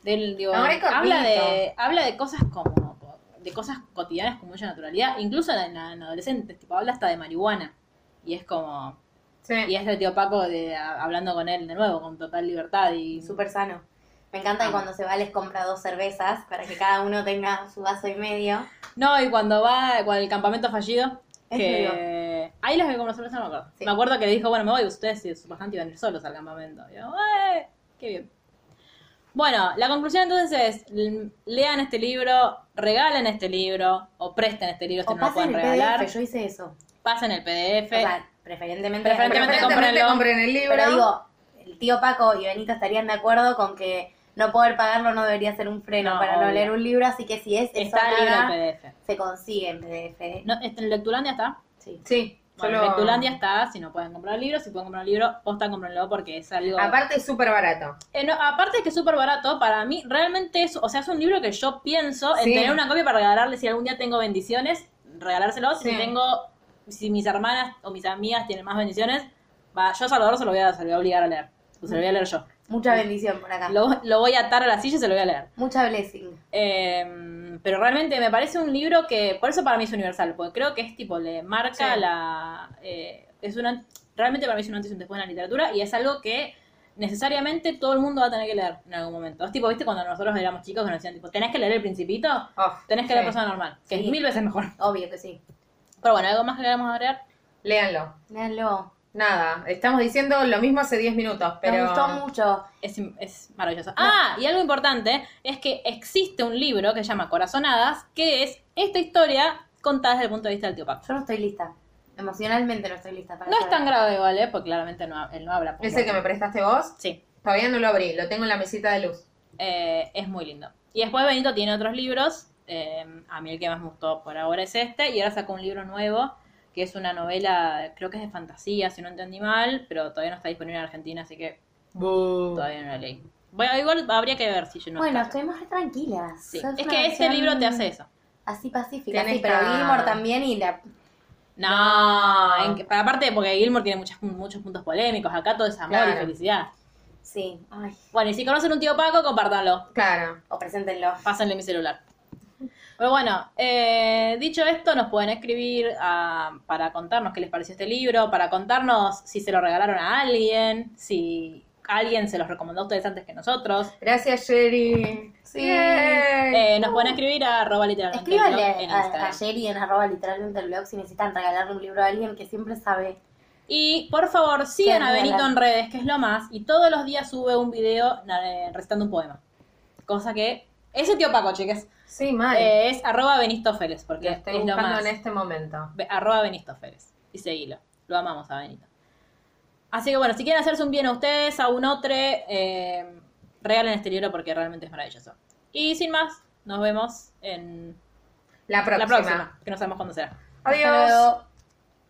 Del, digo, habla, de, habla de cosas como de cosas cotidianas con mucha naturalidad, incluso en, en adolescentes, tipo habla hasta de marihuana. Y es como Sí. y es el tío Paco de, a- hablando con él de nuevo con total libertad y Súper sano. Me encanta que Amo. cuando se va les compra dos cervezas para que cada uno tenga su vaso y medio. No, y cuando va con el campamento fallido, Es que ahí los que como sorpresa no me acuerdo. Sí. Me acuerdo que le dijo, bueno, me voy, ustedes y supuestamente iban a ir solos al campamento. Y yo, ¡eh! ¡Qué bien! Bueno, la conclusión entonces es, lean este libro, regalen este libro, o presten este libro si O no lo pasen pueden el regalar, PDF, yo hice eso. pasen el PDF. O sea, preferentemente. Preferentemente Preferentemente compren el libro. Pero digo, el tío Paco y Benito estarían de acuerdo con que no poder pagarlo no debería ser un freno No, para no leer un libro, así que si es eso Está el libro nada, del PDF. se consigue en PDF. No, este, en Lectulandia está. Sí. Sí. Bueno, en Lectulandia está, si no pueden comprar el libro, si pueden comprar el libro, posta cómprenlo porque es algo... Aparte es súper barato. Eh, no, aparte de que es súper barato, para mí realmente es, o sea, es un libro que yo pienso en Sí. tener una copia para regalarle si algún día tengo bendiciones, regalárselo, si tengo, si mis hermanas o mis amigas tienen más bendiciones, va, yo a Salvador se lo voy a, se lo voy a obligar a leer, o se lo voy a leer yo. Mucha bendición por acá. Lo, lo voy a atar a la silla y se lo voy a leer. Mucha blessing. Eh, pero realmente me parece un libro que, por eso para mí es universal, porque creo que es tipo, le marca Sí. la... eh, es una, realmente para mí es un antes y un después en la literatura y es algo que necesariamente todo el mundo va a tener que leer en algún momento. Es tipo, ¿viste? Cuando nosotros éramos chicos que nos decían, tipo, tenés que leer El Principito, tenés que sí. leer Persona Normal, que Sí. es mil veces mejor. Obvio que sí. Pero bueno, ¿algo más que queramos agregar? Léanlo. Léanlo. Nada, estamos diciendo lo mismo hace 10 minutos, pero... Me gustó mucho. Es, es maravilloso. Ah, y algo importante es que existe un libro que se llama Corazonadas, que es esta historia contada desde el punto de vista del tío Paco. Yo no estoy lista. Emocionalmente no estoy lista para No es tan grave igual, ¿eh? Porque claramente no, él no habla. por ¿Ese que me prestaste vos? Sí, Todavía no lo abrí, lo tengo en la mesita de luz. eh, es muy lindo. Y después Benito tiene otros libros. eh, a mí el que más me gustó por ahora es este. Y ahora sacó un libro nuevo, que es una novela, creo que es de fantasía, si no entendí mal, pero todavía no está disponible en Argentina, así que todavía no la leí. Bueno, igual habría que ver si yo no Bueno, estuvimos re tranquilas. Sí. Es que este versión libro te hace eso. Así pacífica, Tiene sí, pero Gilmore también y la... No, en que- aparte porque Gilmore tiene muchas, muchos puntos polémicos, acá todo es amor Claro. y felicidad. Sí, ay, Bueno, y si conocen un tío Paco, compártanlo. Claro. o preséntenlo. Pásenle mi celular. Pero bueno, eh, dicho esto, nos pueden escribir ah, para contarnos qué les pareció este libro, para contarnos si se lo regalaron a alguien, si alguien se los recomendó a ustedes antes que nosotros. Gracias, Sherry. Sí. Eh, nos pueden escribir a arroba literalmente blog Escríbanle en a, Instagram. a Jerry en arroba literalmente el blog si necesitan regalarle un libro a alguien que siempre sabe. Y por favor, sigan a Benito en redes, que es lo más, y todos los días sube un video eh, recitando un poema. Cosa que... Ese tío Paco, chicas. Sí, mal. Eh, es arroba Benistófeles, lo porque estoy es lo buscando más. en este momento. Be- arroba Benistófeles. Y seguilo. Lo amamos a Benito. Así que bueno, si quieren hacerse un bien a ustedes, a un otro, eh, regalen este libro porque realmente es maravilloso. Y sin más, nos vemos en La próxima. la próxima, que no sabemos cuándo será. Adiós.